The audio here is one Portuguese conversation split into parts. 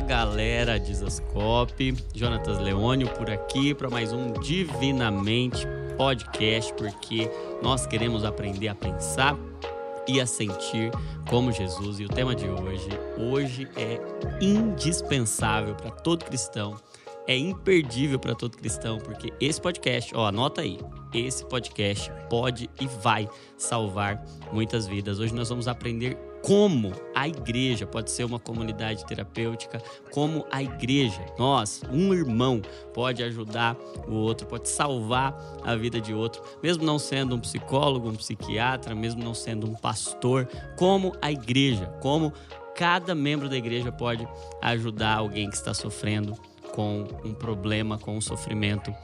Galera de Zascope, Jonatas Leônio por aqui para mais um Divinamente Podcast, porque nós queremos aprender a pensar e a sentir como Jesus. E o tema de hoje, hoje é indispensável para todo cristão, é imperdível para todo cristão, porque esse podcast, ó, anota aí, esse podcast pode e vai salvar muitas vidas. Hoje nós vamos aprender como a igreja pode ser uma comunidade terapêutica, como a igreja, nós, um irmão, pode ajudar o outro, pode salvar a vida de outro, mesmo não sendo um psicólogo, um psiquiatra, mesmo não sendo um pastor, como a igreja, como cada membro da igreja pode ajudar alguém que está sofrendo com um problema, com um sofrimento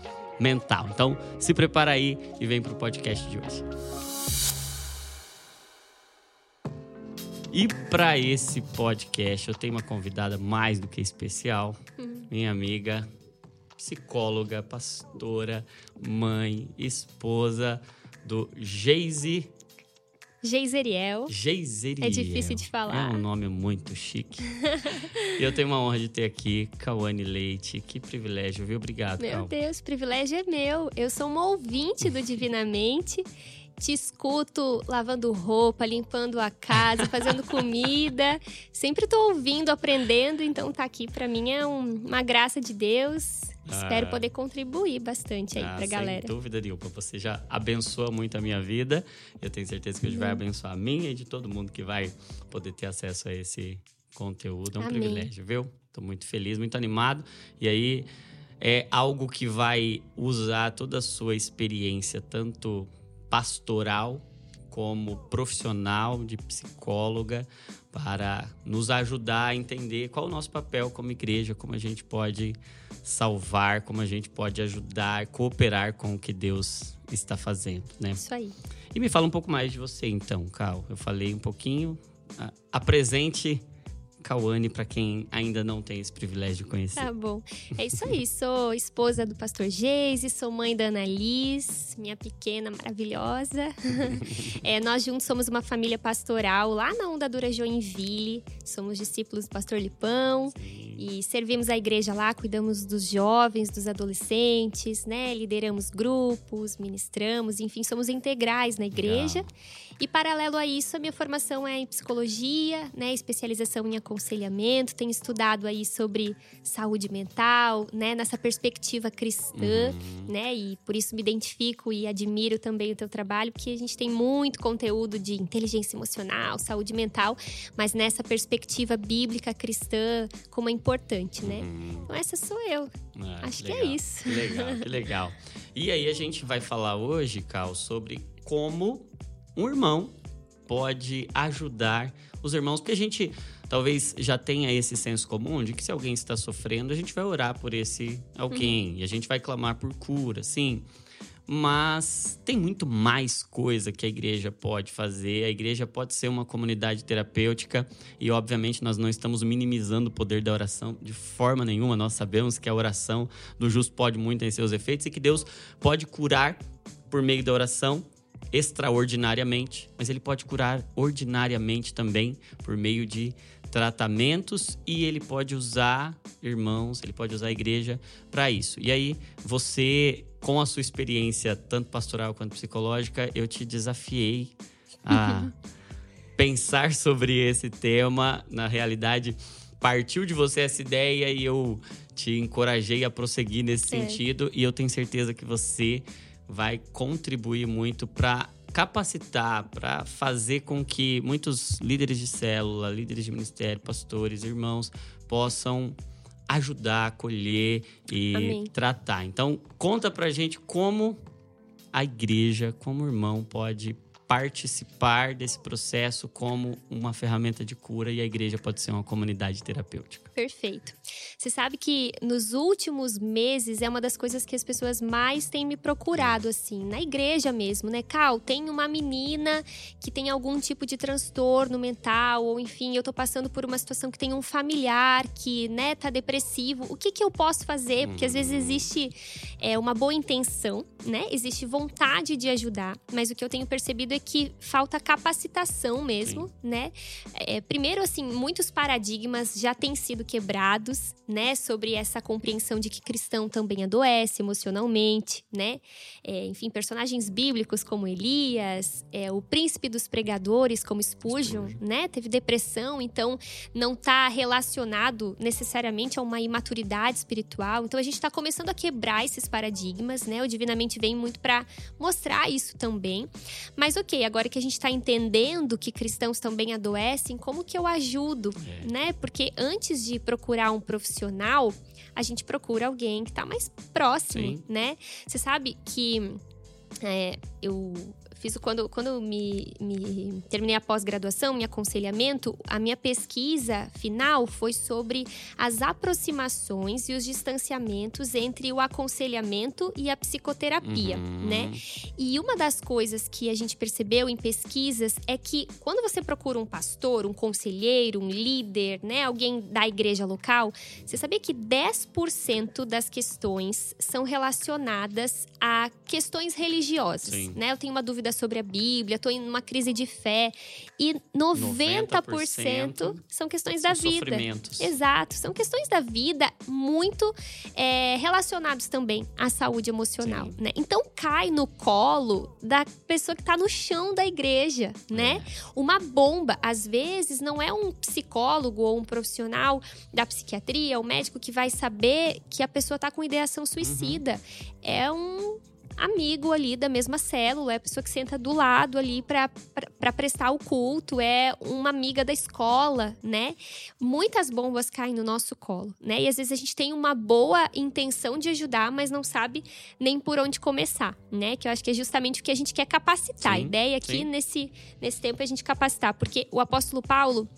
mental. Então, se prepara aí e vem para o podcast de hoje. E para esse podcast eu tenho uma convidada mais do que especial, uhum. minha amiga, psicóloga, pastora, mãe, esposa do Geise. Geiseriel. Geiseriel. É difícil de falar. É um nome muito chique. e eu tenho uma honra de ter aqui Cauane Leite. Que privilégio, viu? Obrigado, Meu Cal. Deus, privilégio é meu. Eu sou uma ouvinte do Divinamente te escuto lavando roupa, limpando a casa, fazendo comida. Sempre tô ouvindo, aprendendo, então tá aqui para mim é um, uma graça de Deus. Ah, Espero poder contribuir bastante aí ah, pra galera. Sem dúvida nenhuma. Você já abençoa muito a minha vida. Eu tenho certeza que hoje uhum. vai abençoar a minha e de todo mundo que vai poder ter acesso a esse conteúdo. É um Amém. privilégio, viu? Tô muito feliz, muito animado. E aí é algo que vai usar toda a sua experiência, tanto pastoral como profissional de psicóloga para nos ajudar a entender qual é o nosso papel como igreja, como a gente pode salvar, como a gente pode ajudar, cooperar com o que Deus está fazendo, né? Isso aí. E me fala um pouco mais de você então, Cal. Eu falei um pouquinho, apresente Cauane para quem ainda não tem esse privilégio de conhecer. Tá bom. É isso aí. Sou esposa do pastor Geise, sou mãe da Ana Liz, minha pequena maravilhosa. é, nós juntos somos uma família pastoral lá na Onda Dura Joinville. Somos discípulos do pastor Lipão. Sim. E servimos a igreja lá, cuidamos dos jovens, dos adolescentes, né? Lideramos grupos, ministramos, enfim, somos integrais na igreja. Legal. E paralelo a isso, a minha formação é em psicologia, né? Especialização em aconselhamento. Tenho estudado aí sobre saúde mental, né? Nessa perspectiva cristã, uhum. né? E por isso me identifico e admiro também o teu trabalho, porque a gente tem muito conteúdo de inteligência emocional, saúde mental, mas nessa perspectiva bíblica cristã, como é importante, né? Uhum. Então, essa sou eu. Ah, Acho que, que, é isso. Que legal, que legal. E aí, a gente vai falar hoje, Cal, sobre como um irmão pode ajudar os irmãos, porque a gente talvez já tenha esse senso comum de que se alguém está sofrendo, a gente vai orar por esse alguém uhum. e a gente vai clamar por cura, sim. Mas tem muito mais coisa que a igreja pode fazer. A igreja pode ser uma comunidade terapêutica e, obviamente, nós não estamos minimizando o poder da oração de forma nenhuma. Nós sabemos que a oração do justo pode muito em seus efeitos e que Deus pode curar por meio da oração extraordinariamente, mas ele pode curar ordinariamente também por meio de tratamentos e ele pode usar irmãos, ele pode usar a igreja para isso. E aí, você, com a sua experiência, tanto pastoral quanto psicológica, eu te desafiei a pensar sobre esse tema. Na realidade, partiu de você essa ideia e eu te encorajei a prosseguir nesse é. sentido. E eu tenho certeza que você vai contribuir muito para capacitar, para fazer com que muitos líderes de célula, líderes de ministério, pastores, irmãos possam ajudar, acolher e Amém. tratar. Então, conta pra gente como a igreja, como o irmão pode participar desse processo como uma ferramenta de cura e a igreja pode ser uma comunidade terapêutica. Perfeito. Você sabe que nos últimos meses é uma das coisas que as pessoas mais têm me procurado, assim, na igreja mesmo, né? Cal, tem uma menina que tem algum tipo de transtorno mental, ou enfim, eu tô passando por uma situação que tem um familiar que, né, tá depressivo. O que que eu posso fazer? Porque às vezes hum. existe é, uma boa intenção, né? Existe vontade de ajudar, mas o que eu tenho percebido vê que falta capacitação mesmo, Sim. né? É, primeiro, assim, muitos paradigmas já têm sido quebrados, né? Sobre essa compreensão de que cristão também adoece emocionalmente, né? É, enfim, personagens bíblicos como Elias, é, o príncipe dos pregadores como Spurgeon, Spurgeon, né? Teve depressão, então não está relacionado necessariamente a uma imaturidade espiritual. Então a gente está começando a quebrar esses paradigmas, né? O Divinamente vem muito para mostrar isso também. Mas ok, agora que a gente está entendendo que cristãos também adoecem, como que eu ajudo, é. né? Porque antes de procurar um profissional, a gente procura alguém que está mais próximo, Sim. né? Você sabe que é, eu fiz quando, quando eu me, me terminei a pós-graduação, meu aconselhamento, a minha pesquisa final foi sobre as aproximações e os distanciamentos entre o aconselhamento e a psicoterapia, uhum. né? E uma das coisas que a gente percebeu em pesquisas é que quando você procura um pastor, um conselheiro, um líder, né, alguém da igreja local, você sabia que 10% das questões são relacionadas a questões religiosas, Sim. né? Eu tenho uma dúvida sobre a Bíblia, estou em uma crise de fé. E 90%, 90% são questões são da vida. Exato, são questões da vida muito é, relacionados também à saúde emocional. Né? Então cai no colo da pessoa que está no chão da igreja, né? É. Uma bomba, às vezes, não é um psicólogo ou um profissional da psiquiatria, o um médico que vai saber que a pessoa está com ideação suicida. Uhum. É um amigo ali da mesma célula, é a pessoa que senta do lado ali para prestar o culto, é uma amiga da escola, né? Muitas bombas caem no nosso colo, né? E às vezes a gente tem uma boa intenção de ajudar, mas não sabe nem por onde começar, né? Que eu acho que é justamente o que a gente quer capacitar. Sim, a ideia aqui nesse, nesse tempo é a gente capacitar, porque o apóstolo Paulo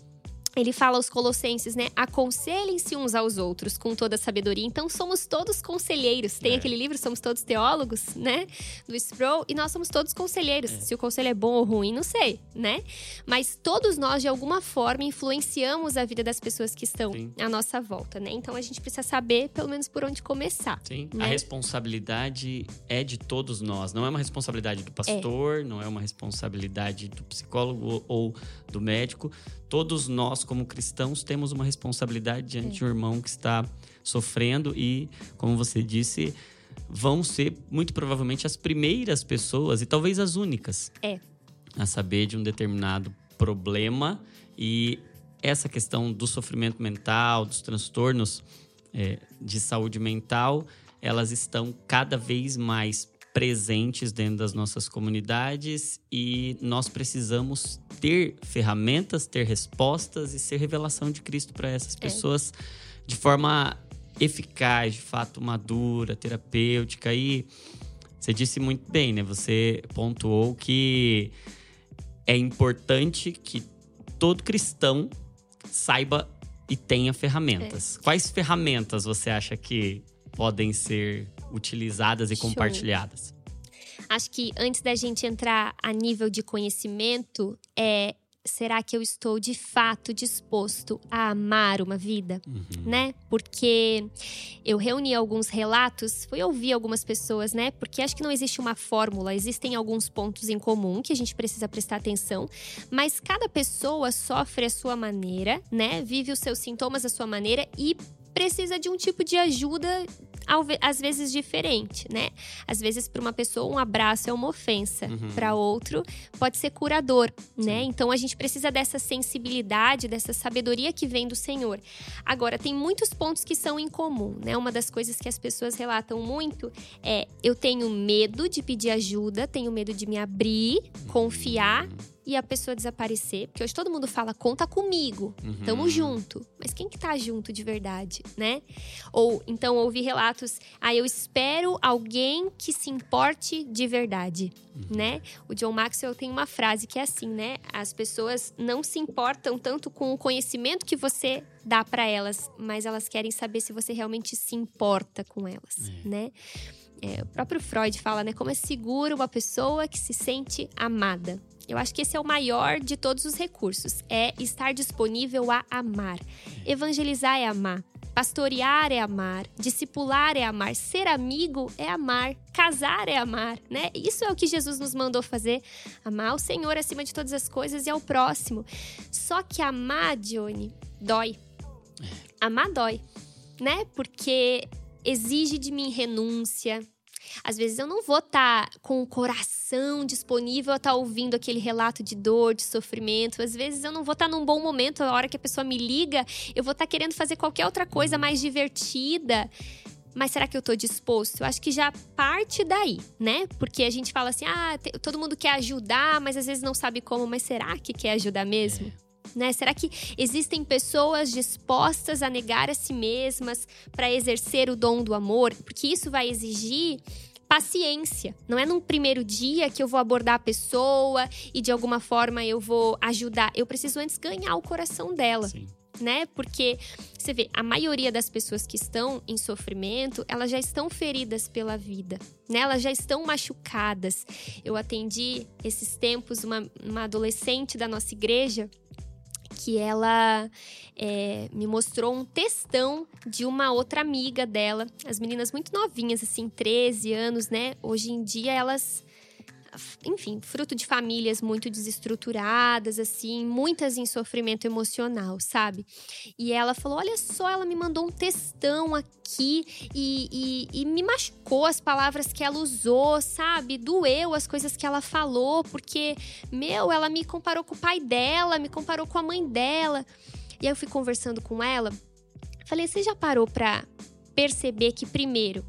ele fala aos colossenses, né? Aconselhem-se uns aos outros com toda a sabedoria. Então somos todos conselheiros. Tem é. aquele livro Somos Todos Teólogos, né? Do Sproul, e nós somos todos conselheiros. É. Se o conselho é bom ou ruim, não sei, né? Mas todos nós de alguma forma influenciamos a vida das pessoas que estão Sim. à nossa volta, né? Então a gente precisa saber pelo menos por onde começar. Sim. Né? A responsabilidade é de todos nós, não é uma responsabilidade do pastor, é. não é uma responsabilidade do psicólogo ou do médico. Todos nós, como cristãos, temos uma responsabilidade diante de um irmão que está sofrendo e, como você disse, vão ser muito provavelmente as primeiras pessoas e talvez as únicas é. a saber de um determinado problema. E essa questão do sofrimento mental, dos transtornos é, de saúde mental, elas estão cada vez mais presentes dentro das nossas comunidades e nós precisamos ter ferramentas, ter respostas e ser revelação de Cristo para essas é. pessoas é. de forma eficaz, de fato madura, terapêutica e você disse muito bem, né? Você pontuou que é importante que todo cristão saiba e tenha ferramentas. É. Quais ferramentas você acha que podem ser utilizadas e Show. compartilhadas? Acho que antes da gente entrar a nível de conhecimento, é será que eu estou de fato disposto a amar uma vida, uhum. né? Porque eu reuni alguns relatos, fui ouvir algumas pessoas, né? Porque acho que não existe uma fórmula, existem alguns pontos em comum que a gente precisa prestar atenção, mas cada pessoa sofre a sua maneira, né? Vive os seus sintomas à sua maneira e precisa de um tipo de ajuda às vezes diferente, né? Às vezes para uma pessoa um abraço é uma ofensa, uhum. para outro pode ser curador, né? Então a gente precisa dessa sensibilidade, dessa sabedoria que vem do Senhor. Agora tem muitos pontos que são em comum, né? Uma das coisas que as pessoas relatam muito é eu tenho medo de pedir ajuda, tenho medo de me abrir, confiar e a pessoa desaparecer. Porque hoje todo mundo fala, conta comigo, uhum. tamo junto. Mas quem que tá junto de verdade, né? Ou então ouvi relatos, ah, eu espero alguém que se importe de verdade, uhum. né? O John Maxwell tem uma frase que é assim, né? As pessoas não se importam tanto com o conhecimento que você dá para elas, mas elas querem saber se você realmente se importa com elas, é. né? É, o próprio Freud fala, né? Como é seguro uma pessoa que se sente amada. Eu acho que esse é o maior de todos os recursos, é estar disponível a amar. Evangelizar é amar, Pastorear é amar, discipular é amar, ser amigo é amar, casar é amar, né? Isso é o que Jesus nos mandou fazer, amar o Senhor acima de todas as coisas e ao próximo. Só que amar, Johnny, dói. Amar dói, né? Porque exige de mim renúncia, às vezes eu não vou estar tá com o coração disponível a estar tá ouvindo aquele relato de dor, de sofrimento. Às vezes eu não vou estar tá num bom momento, a hora que a pessoa me liga, eu vou estar tá querendo fazer qualquer outra coisa mais divertida. Mas será que eu estou disposto? Eu acho que já parte daí, né? Porque a gente fala assim: ah, todo mundo quer ajudar, mas às vezes não sabe como. Mas será que quer ajudar mesmo? É. Né? Será que existem pessoas dispostas a negar a si mesmas para exercer o dom do amor? Porque isso vai exigir paciência. Não é num primeiro dia que eu vou abordar a pessoa e de alguma forma eu vou ajudar. Eu preciso antes ganhar o coração dela. Sim. Né? Porque você vê, a maioria das pessoas que estão em sofrimento, elas já estão feridas pela vida, né? Elas já estão machucadas. Eu atendi esses tempos uma, uma adolescente da nossa igreja que ela é, me mostrou um textão de uma outra amiga dela. As meninas muito novinhas, assim, 13 anos, né? Hoje em dia elas enfim, fruto de famílias muito desestruturadas, assim, muitas em sofrimento emocional, sabe? E ela falou: Olha só, ela me mandou um textão aqui e, e, e me machucou as palavras que ela usou, sabe? Doeu as coisas que ela falou, porque, meu, ela me comparou com o pai dela, me comparou com a mãe dela. E aí eu fui conversando com ela, falei: Você já parou pra perceber que, primeiro,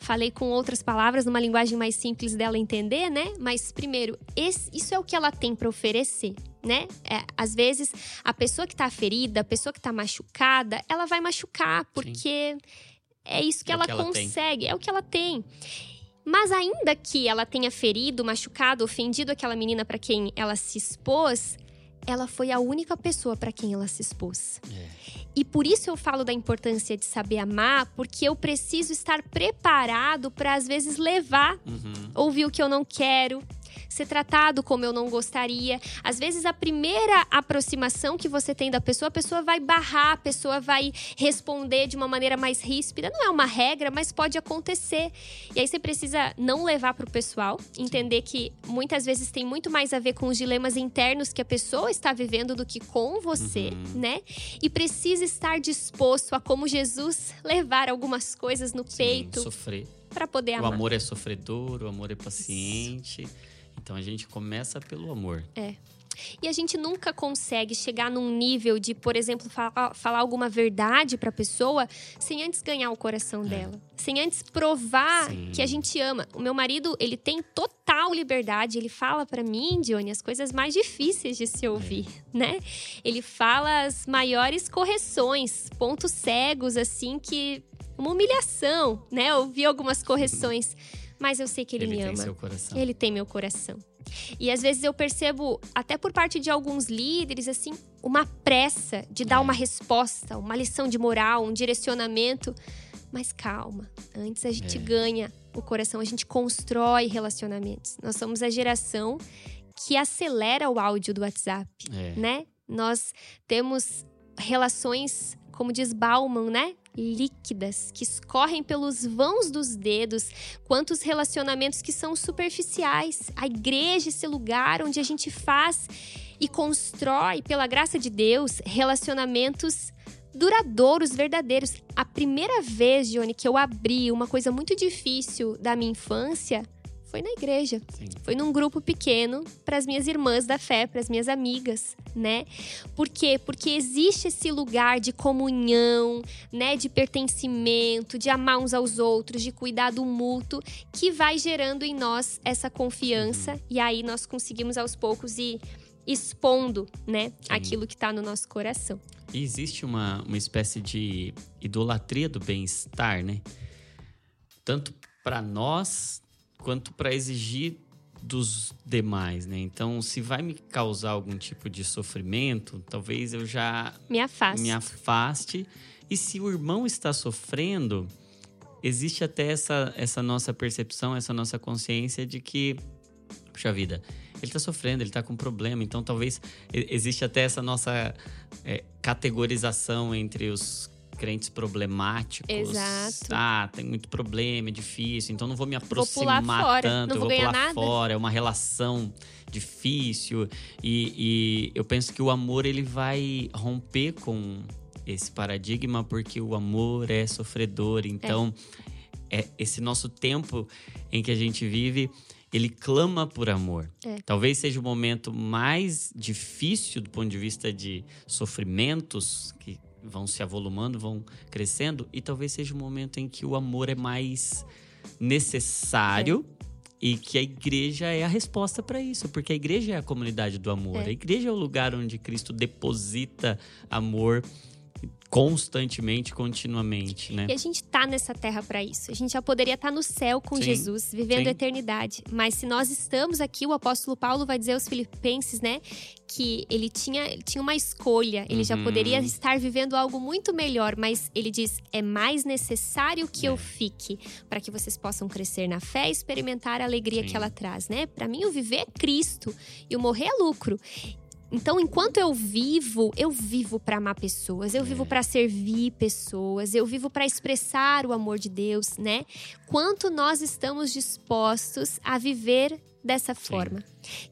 Falei com outras palavras, numa linguagem mais simples dela entender, né? Mas, primeiro, esse, isso é o que ela tem para oferecer, né? É, às vezes, a pessoa que tá ferida, a pessoa que tá machucada, ela vai machucar, porque Sim. é isso que, é ela, que ela consegue, tem. é o que ela tem. Mas ainda que ela tenha ferido, machucado, ofendido aquela menina para quem ela se expôs, ela foi a única pessoa para quem ela se expôs. É. E por isso eu falo da importância de saber amar, porque eu preciso estar preparado para às vezes levar, uhum. ouvir o que eu não quero, ser tratado como eu não gostaria. Às vezes, a primeira aproximação que você tem da pessoa, a pessoa vai barrar, a pessoa vai responder de uma maneira mais ríspida. Não é uma regra, mas pode acontecer. E aí você precisa não levar para o pessoal, entender que muitas vezes tem muito mais a ver com os dilemas internos que a pessoa está vivendo do que com você, uhum. né? E precisa estar disposto a, como Jesus, levar algumas coisas no Sim, peito. Sofrer. Para poder amar. O amor é sofredor, o amor é paciente. Isso. Então a gente começa pelo amor. É. E a gente nunca consegue chegar num nível de, por exemplo, falar, falar alguma verdade para a pessoa sem antes ganhar o coração é. dela, sem antes provar Sim. que a gente ama. O meu marido, ele tem total liberdade, ele fala para mim, Dione, as coisas mais difíceis de se ouvir, é. né? Ele fala as maiores correções, pontos cegos assim que uma humilhação, né? Ouvir algumas correções mas eu sei que ele, ele me ama. Ele tem seu coração. Ele tem meu coração. E às vezes eu percebo, até por parte de alguns líderes, assim, uma pressa de dar é. uma resposta, uma lição de moral, um direcionamento. Mas calma, antes a gente é. ganha o coração, a gente constrói relacionamentos. Nós somos a geração que acelera o áudio do WhatsApp, é. né? Nós temos relações, como diz Bauman, né? líquidas que escorrem pelos vãos dos dedos, quantos relacionamentos que são superficiais. A igreja, esse lugar onde a gente faz e constrói, pela graça de Deus, relacionamentos duradouros, verdadeiros. A primeira vez, Johnny, que eu abri uma coisa muito difícil da minha infância foi na igreja. Sim. Foi num grupo pequeno para as minhas irmãs da fé, para as minhas amigas, né? Por quê? Porque existe esse lugar de comunhão, né, de pertencimento, de amar uns aos outros, de cuidado mútuo, que vai gerando em nós essa confiança uhum. e aí nós conseguimos aos poucos ir expondo, né, Sim. aquilo que está no nosso coração. E existe uma, uma espécie de idolatria do bem-estar, né? Tanto para nós quanto para exigir dos demais, né? Então, se vai me causar algum tipo de sofrimento, talvez eu já me afaste. Me afaste. E se o irmão está sofrendo, existe até essa, essa nossa percepção, essa nossa consciência de que, puxa vida, ele está sofrendo, ele está com problema. Então, talvez existe até essa nossa é, categorização entre os crentes problemáticos. Exato. Ah, tem muito problema, é difícil, então não vou me Vou aproximar fora, tanto, eu vou vou pular nada. fora, é uma relação difícil. E, e eu penso que o amor ele vai romper com esse paradigma, porque o amor é sofredor. Então, é esse nosso tempo em que a gente vive, ele clama por amor. É. Talvez seja o momento mais difícil do ponto de vista de sofrimentos que vão se avolumando, vão crescendo, e talvez seja o momento em que o amor é mais necessário. E que a igreja é a resposta para isso, porque a igreja é a comunidade do amor. É. A igreja é o lugar onde Cristo deposita amor constantemente, continuamente, né? E a gente tá nessa terra para isso. A gente já poderia estar no céu com Sim, Jesus, vivendo sim. a eternidade. Mas se nós estamos aqui, o apóstolo Paulo vai dizer aos filipenses, né, que ele tinha, ele tinha uma escolha. Ele já Uhum. poderia estar vivendo algo muito melhor, mas ele diz: "É mais necessário que É. eu fique para que vocês possam crescer na fé e experimentar a alegria Sim. que ela traz, né? Para mim o viver é Cristo e o morrer é lucro. Então, enquanto eu vivo, eu vivo para amar pessoas, eu vivo É. para servir pessoas, eu vivo para expressar o amor de Deus, né? Quanto nós estamos dispostos a viver dessa forma.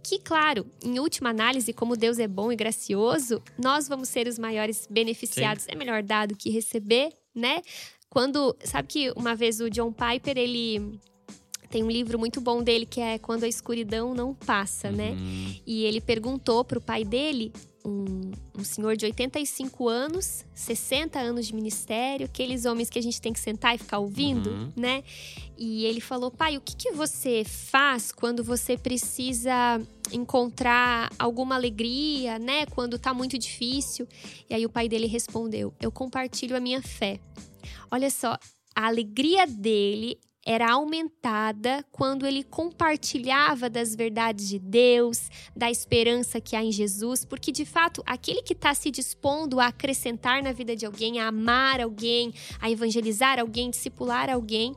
Que, claro, em última análise, como Deus é bom e gracioso, nós vamos ser os maiores beneficiados. É melhor dar do que receber, né? Quando, sabe que uma vez o John Piper, ele tem um livro muito bom dele que é Quando a escuridão não passa, né? Uhum. E ele perguntou pro pai dele, um, um senhor de 85 anos, 60 anos de ministério, aqueles homens que a gente tem que sentar e ficar ouvindo, Uhum. né? E ele falou: pai, o que, que você faz quando você precisa encontrar alguma alegria, né? Quando tá muito difícil? E aí o pai dele respondeu: eu compartilho a minha fé. Olha só, a alegria dele era aumentada quando ele compartilhava das verdades de Deus, da esperança que há em Jesus, porque de fato, aquele que está se dispondo a acrescentar na vida de alguém, a amar alguém, a evangelizar alguém, discipular alguém,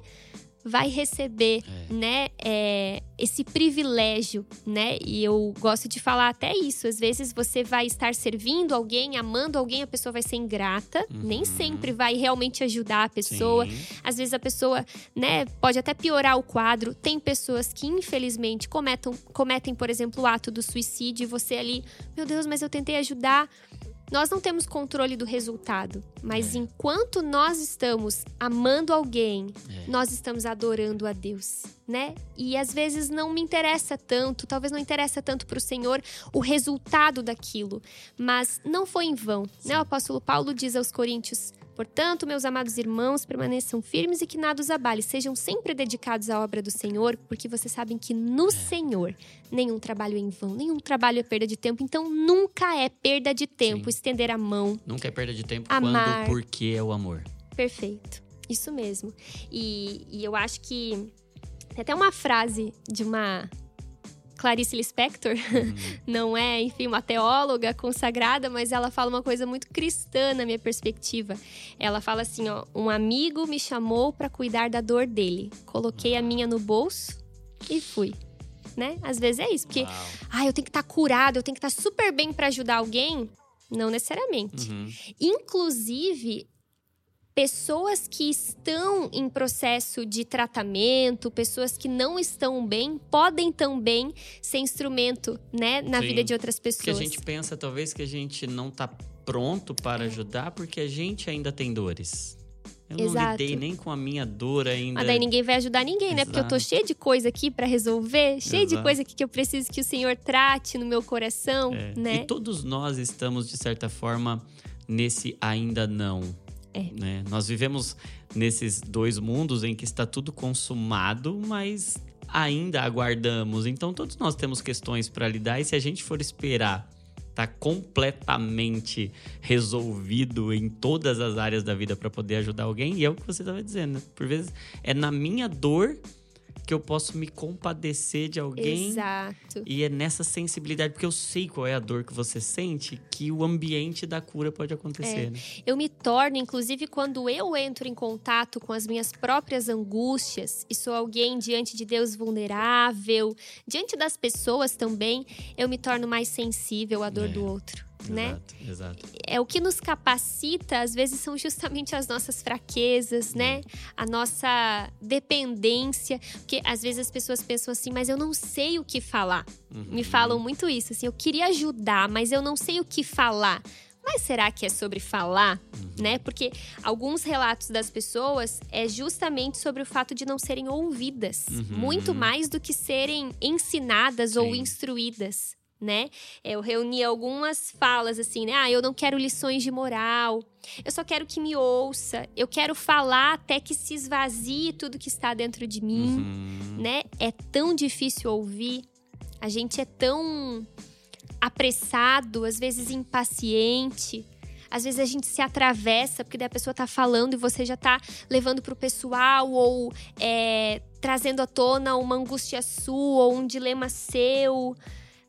vai receber, É. né, é, esse privilégio, né? E eu gosto de falar até isso. Às vezes você vai estar servindo alguém, amando alguém, a pessoa vai ser ingrata, nem Uhum. sempre vai realmente ajudar a pessoa. Sim. Às vezes a pessoa, né, pode até piorar o quadro. Tem pessoas que, infelizmente, cometam, cometem, por exemplo, o ato do suicídio e você ali, meu Deus, mas eu tentei ajudar. Nós não temos controle do resultado, mas É. enquanto nós estamos amando alguém, É. nós estamos adorando a Deus, né? E às vezes não me interessa tanto, talvez não interessa tanto para o Senhor o resultado daquilo, mas não foi em vão, né? O apóstolo Paulo diz aos Coríntios: Portanto, meus amados irmãos, permaneçam firmes e que nada os abale. Sejam sempre dedicados à obra do Senhor, porque vocês sabem que no Senhor nenhum trabalho é em vão, nenhum trabalho é perda de tempo. Então, nunca é perda de tempo Sim. estender a mão. Nunca é perda de tempo Amar. quando porque é o amor. Perfeito. Isso mesmo. E, e eu acho que tem até uma frase de uma Clarice Lispector, não é, enfim, uma teóloga consagrada, mas ela fala uma coisa muito cristã na minha perspectiva. Ela fala assim, ó, um amigo me chamou para cuidar da dor dele. Coloquei a minha no bolso e fui. Né? Às vezes é isso, porque Uau. ah, eu tenho que estar curado, eu tenho que estar super bem para ajudar alguém. Não necessariamente. Uhum. Inclusive, pessoas que estão em processo de tratamento, pessoas que não estão bem, podem também ser instrumento, né, na Sim. vida de outras Porque a pessoas. gente pensa talvez que a gente não tá pronto para ajudar porque a gente ainda tem dores. Eu não Exato. lidei nem com a minha dor ainda. Mas daí ninguém vai ajudar ninguém, né? Porque eu tô Exato. cheia de coisa aqui pra resolver, cheia de Exato. coisa aqui que eu preciso que o Senhor trate no meu coração, É. né? E todos nós estamos, de certa forma, nesse ainda não. É. né? Nós vivemos nesses dois mundos em que está tudo consumado, mas ainda aguardamos. Então, todos nós temos questões para lidar, e se a gente for esperar tá completamente resolvido em todas as áreas da vida para poder ajudar alguém, e é o que você estava dizendo, né? Por vezes é na minha dor que eu posso me compadecer de alguém Exato. e é nessa sensibilidade, porque eu sei qual é a dor que você sente, que o ambiente da cura pode acontecer, É. né? Eu me torno, inclusive, quando eu entro em contato com as minhas próprias angústias e sou alguém diante de Deus vulnerável, diante das pessoas também, eu me torno mais sensível à dor É. do outro. Né? Exato. É o que nos capacita, às vezes são justamente as nossas fraquezas, né? A nossa dependência, porque às vezes as pessoas pensam assim, mas eu não sei o que falar. Uhum. Me falam muito isso, assim, eu queria ajudar, mas eu não sei o que falar. Mas será que é sobre falar, Uhum. né? Porque alguns relatos das pessoas é justamente sobre o fato de não serem ouvidas, Uhum. muito mais do que serem ensinadas ou Sim. instruídas, né? Eu reuni algumas falas assim, né? Ah, eu não quero lições de moral. Eu só quero que me ouça. Eu quero falar até que se esvazie tudo que está dentro de mim Uhum. né? É tão difícil ouvir. A gente é tão apressado, às vezes impaciente. Às vezes a gente se atravessa porque daí a pessoa tá falando e você já tá levando pro pessoal ou é, trazendo à tona uma angústia sua ou um dilema seu.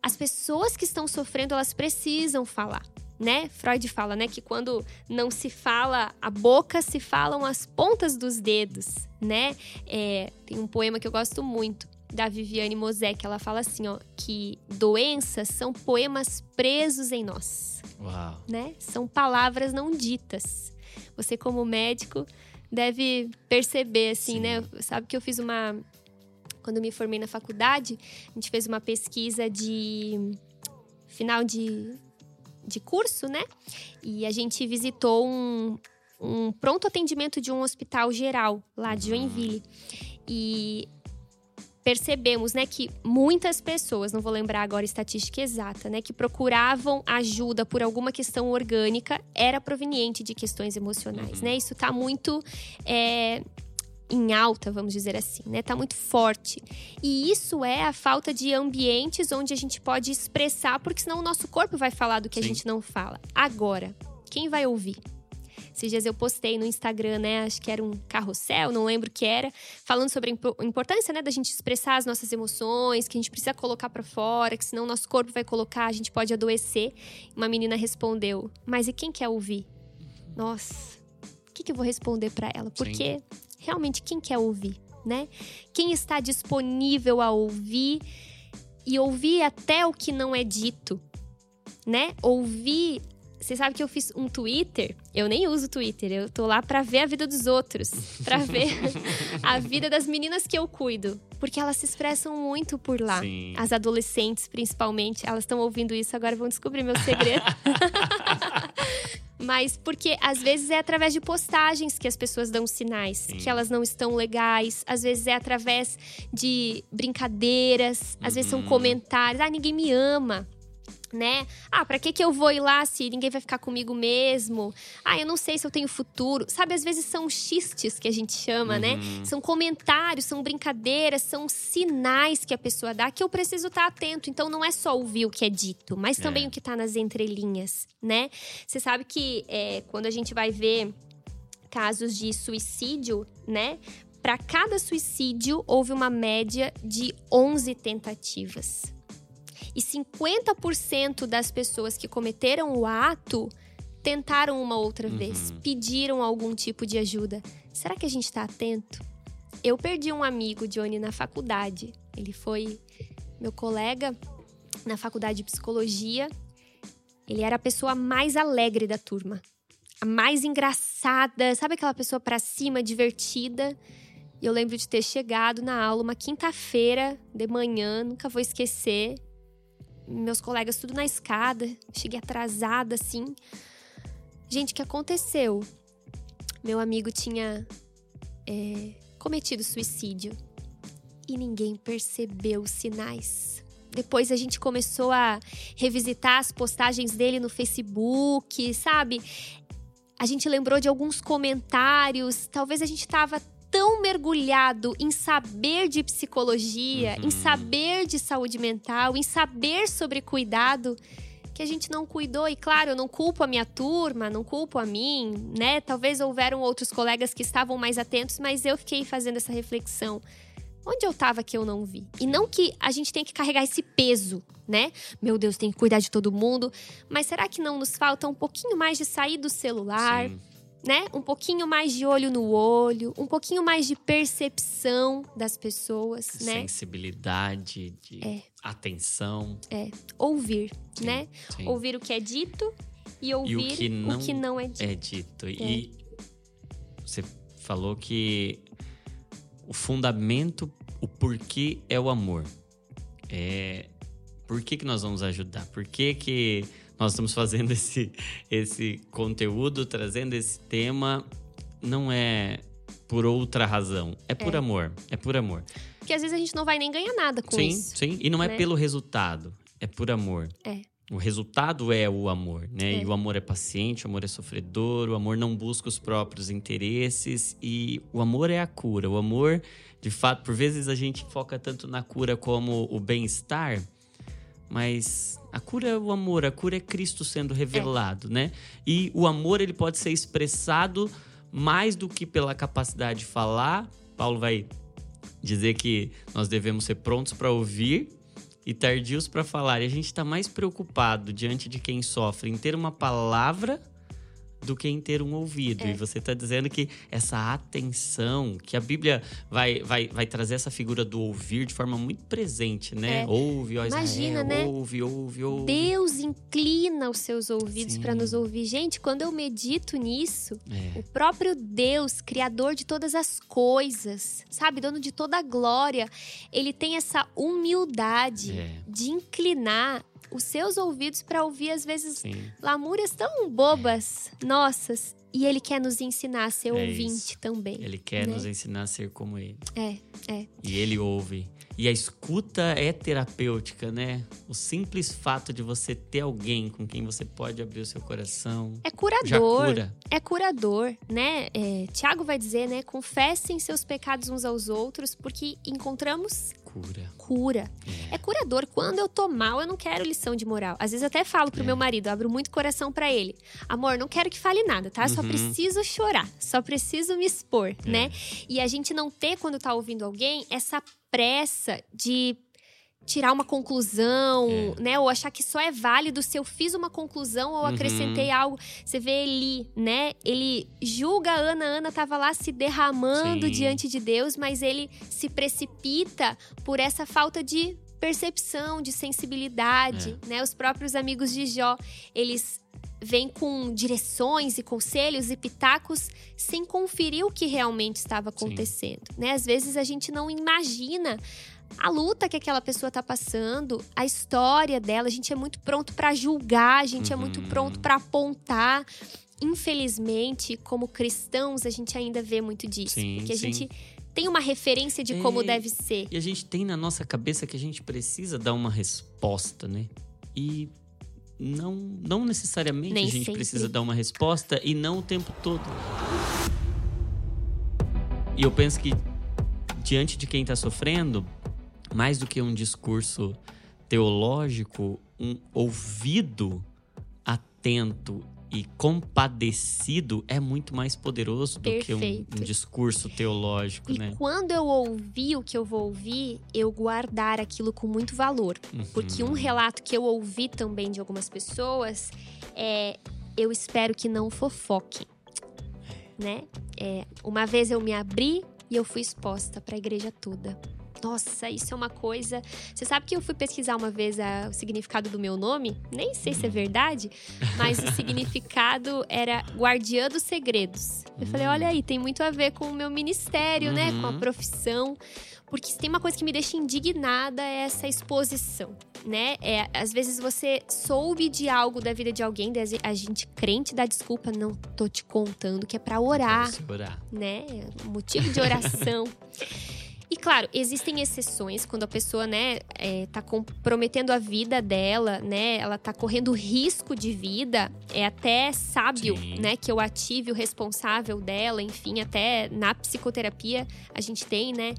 As pessoas que estão sofrendo, elas precisam falar. Né? Freud fala, né, que quando não se fala a boca, se falam as pontas dos dedos, né? É, tem um poema que eu gosto muito da Viviane Mosé, que ela fala assim, ó, que doenças são poemas presos em nós, Uau. né? São palavras não ditas. Você como médico deve perceber assim, Sim. né? Sabe que eu fiz uma quando eu me formei na faculdade, a gente fez uma pesquisa de final de, de curso, né? E a gente visitou um, um pronto atendimento de um hospital geral lá de Joinville. E percebemos, né, que muitas pessoas, não vou lembrar agora a estatística exata, né, que procuravam ajuda por alguma questão orgânica, era proveniente de questões emocionais, Uhum. né? Isso tá muito é, em alta, vamos dizer assim, né? Tá muito forte. E isso é a falta de ambientes onde a gente pode expressar, porque senão o nosso corpo vai falar do que a Sim. gente não fala. Agora, quem vai ouvir? Esses dias eu postei no Instagram, né? Acho que era um carrossel, não lembro o que era, falando sobre a impo- importância, né, da gente expressar as nossas emoções, que a gente precisa colocar pra fora, que senão o nosso corpo vai colocar, a gente pode adoecer. Uma menina respondeu: "Mas e quem quer ouvir?" Nossa, o que, que eu vou responder pra ela? Porque realmente quem quer ouvir, né? Quem está disponível a ouvir e ouvir até o que não é dito, né? Ouvir você sabe que eu fiz um Twitter? Eu nem uso Twitter, eu tô lá pra ver a vida dos outros, pra ver a vida das meninas que eu cuido, porque elas se expressam muito por lá. Sim. As adolescentes, principalmente, elas estão ouvindo isso agora vão descobrir meu segredo. Mas porque às vezes é através de postagens que as pessoas dão sinais Sim. que elas não estão legais, às vezes é através de brincadeiras, às vezes são Uhum. comentários, ah, ninguém me ama. Né? Ah, pra que que eu vou ir lá se ninguém vai ficar comigo mesmo? Ah, eu não sei se eu tenho futuro. Sabe, às vezes são xistes que a gente chama, né? Uhum. São comentários, são brincadeiras, são sinais que a pessoa dá que eu preciso estar atento. Então não é só ouvir o que é dito, mas também É. o que tá nas entrelinhas, né? Você sabe que é, quando a gente vai ver casos de suicídio, né? Para cada suicídio houve uma média de 11 tentativas. E 50% das pessoas que cometeram o ato tentaram uma outra Uhum. vez, pediram algum tipo de ajuda. Será que a gente tá atento? Eu perdi um amigo, Johnny, na faculdade. Ele foi meu colega na faculdade de psicologia. Ele era a pessoa mais alegre da turma. A mais engraçada, sabe aquela pessoa pra cima, divertida? E eu lembro de ter chegado na aula uma quinta-feira de manhã, nunca vou esquecer. Meus colegas tudo na escada, cheguei atrasada assim. Gente, o que aconteceu? Meu amigo tinha é, cometido suicídio e ninguém percebeu os sinais. Depois a gente começou a revisitar as postagens dele no Facebook, sabe? A gente lembrou de alguns comentários. Talvez a gente tava tão mergulhado em saber de psicologia, Uhum. em saber de saúde mental, em saber sobre cuidado, que a gente não cuidou. E claro, eu não culpo a minha turma, não culpo a mim, né? Talvez houveram outros colegas que estavam mais atentos, mas eu fiquei fazendo essa reflexão. Onde eu tava que eu não vi? E não que a gente tem que carregar esse peso, né? Meu Deus, tem que cuidar de todo mundo. Mas será que não nos falta um pouquinho mais de sair do celular, Sim. Né? Um pouquinho mais de olho no olho, um pouquinho mais de percepção das pessoas, né? Sensibilidade de É. atenção. É, ouvir, Sim, né? sim. Ouvir o que é dito e ouvir o que não, o que não é dito. é dito. E você falou que o fundamento, o porquê é o amor. É por que, que nós vamos ajudar? Por que, que nós estamos fazendo esse, esse conteúdo, trazendo esse tema? Não é por outra razão, é por É. amor. É por amor. Porque às vezes a gente não vai nem ganhar nada com sim, isso. sim. E não é né? pelo resultado, é por amor. É. O resultado é o amor, né? É. E o amor é paciente, o amor é sofredor, o amor não busca os próprios interesses e o amor é a cura. O amor, de fato, por vezes a gente foca tanto na cura como o bem-estar, mas a cura é o amor, a cura é Cristo sendo revelado, né? E o amor ele pode ser expressado mais do que pela capacidade de falar. Paulo vai dizer que nós devemos ser prontos para ouvir e tardios para falar. E a gente está mais preocupado diante de quem sofre em ter uma palavra do que em ter um ouvido. É. E você está dizendo que essa atenção, que a Bíblia vai, vai, vai trazer essa figura do ouvir de forma muito presente, né? É. Ouve, ó Imagina, Israel, né? ouve, ouve, ouve. Deus inclina os seus ouvidos para nos ouvir. Gente, quando eu medito nisso, É. o próprio Deus, criador de todas as coisas, sabe, dono de toda a glória, ele tem essa humildade É. de inclinar os seus ouvidos para ouvir às vezes Sim. lamúrias tão bobas, nossas, e ele quer nos ensinar a ser É ouvinte isso. também. Ele quer Né? nos ensinar a ser como ele. É, é. E ele ouve. E a escuta é terapêutica, né? O simples fato de você ter alguém com quem você pode abrir o seu coração É curador. cura. é curador, né? É, Tiago vai dizer, né? Confessem seus pecados uns aos outros, porque encontramos Cura. cura. É. É curador. Quando eu tô mal, eu não quero lição de moral. Às vezes eu até falo pro É. meu marido, eu abro muito coração pra ele. Amor, não quero que fale nada, tá? Só Uhum. preciso chorar, só preciso me expor, É. né? E a gente não ter, quando tá ouvindo alguém, essa pressa de tirar uma conclusão, É. né? Ou achar que só é válido se eu fiz uma conclusão ou Uhum. acrescentei algo. Você vê Eli, né? Ele julga a Ana, a Ana tava lá se derramando Sim. diante de Deus, mas ele se precipita por essa falta de percepção, de sensibilidade, É. né? Os próprios amigos de Jó, eles vêm com direções e conselhos e pitacos sem conferir o que realmente estava Sim. acontecendo, né? Às vezes a gente não imagina a luta que aquela pessoa tá passando, a história dela, a gente é muito pronto para julgar, a gente é muito Uhum. pronto para apontar. Infelizmente, como cristãos, a gente ainda vê muito disso, Sim, porque a sim. gente tem uma referência de como É, deve ser. E a gente tem na nossa cabeça que a gente precisa dar uma resposta, né? E não, não necessariamente Nem a gente sempre. precisa dar uma resposta e não o tempo todo. E eu penso que diante de quem está sofrendo, mais do que um discurso teológico, um ouvido atento e compadecido é muito mais poderoso do que um, Perfeito. um discurso teológico, E né? quando eu ouvir o que eu vou ouvir, eu guardar aquilo com muito valor. Porque um Uhum. relato que eu ouvi também de algumas pessoas é: eu espero que não fofoquem. Né? É, uma vez eu me abri e eu fui exposta para a igreja toda. Nossa, isso é uma coisa. Você sabe que eu fui pesquisar uma vez a- o significado do meu nome? Nem sei se é verdade, mas o significado era guardiã dos segredos. Eu falei, olha aí, tem muito a ver com o meu ministério, né? Com a Uhum. profissão. Porque se tem uma coisa que me deixa indignada é essa exposição, né? É, às vezes você soube de algo da vida de alguém, a gente crente dá desculpa, não tô te contando que é pra orar, orar. né? É motivo de oração. E claro, existem exceções quando a pessoa, né, é, tá comprometendo a vida dela, né? Ela tá correndo risco de vida. É até sábio, Sim. né, que eu ative o responsável dela, enfim, até na psicoterapia a gente tem, né,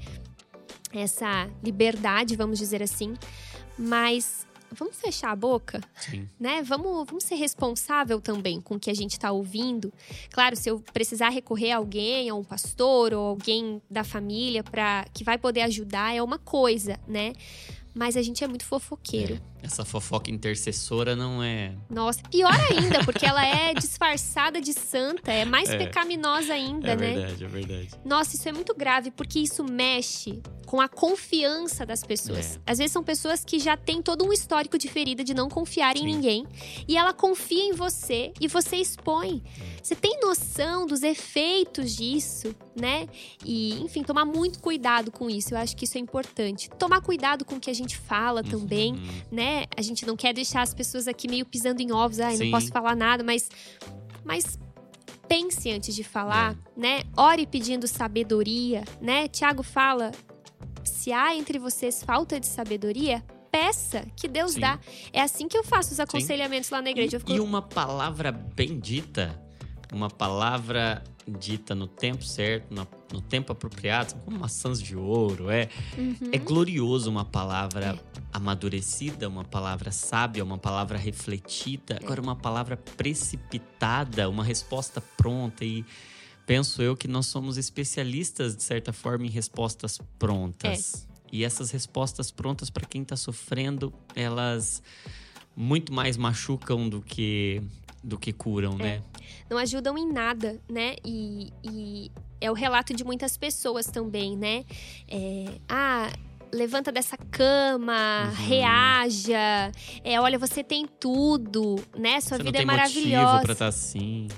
essa liberdade, vamos dizer assim. Mas vamos fechar a boca? Sim. né? Vamos, vamos ser responsável também com o que a gente está ouvindo. Claro, se eu precisar recorrer a alguém, a um pastor ou alguém da família para que vai poder ajudar é uma coisa, né? Mas a gente é muito fofoqueiro. Essa fofoca intercessora não é. Nossa, pior ainda, porque ela é disfarçada de santa, é mais É. pecaminosa ainda, É né? verdade, é verdade. Nossa, isso é muito grave, porque isso mexe com a confiança das pessoas. É. Às vezes são pessoas que já têm todo um histórico de ferida de não confiar em Sim. ninguém. E ela confia em você e você expõe. É. Você tem noção dos efeitos disso, né? E, enfim, tomar muito cuidado com isso. Eu acho que isso é importante. Tomar cuidado com o que a gente fala também, Uhum. né? A gente não quer deixar as pessoas aqui meio pisando em ovos. Ai, Sim. não posso falar nada, mas. Mas pense antes de falar, É. né? Ore pedindo sabedoria, né? Tiago fala: se há entre vocês falta de sabedoria, peça que Deus Sim. dá. É assim que eu faço os aconselhamentos lá na igreja. Eu fico- E uma palavra bendita, uma palavra dita no tempo certo, na- no tempo apropriado, são como maçãs de ouro. É, Uhum. é glorioso uma palavra amadurecida, uma palavra sábia, uma palavra refletida. Agora, uma palavra precipitada, uma resposta pronta. E penso eu que nós somos especialistas, de certa forma, em respostas prontas. E essas respostas prontas, para quem está sofrendo, elas muito mais machucam do que do que curam, né? não ajudam em nada, né? E, e é o relato de muitas pessoas também, né? É, ah, levanta dessa cama, Uhum. reaja. É, olha, você tem tudo, né? Sua Você vida é maravilhosa. pra estar assim.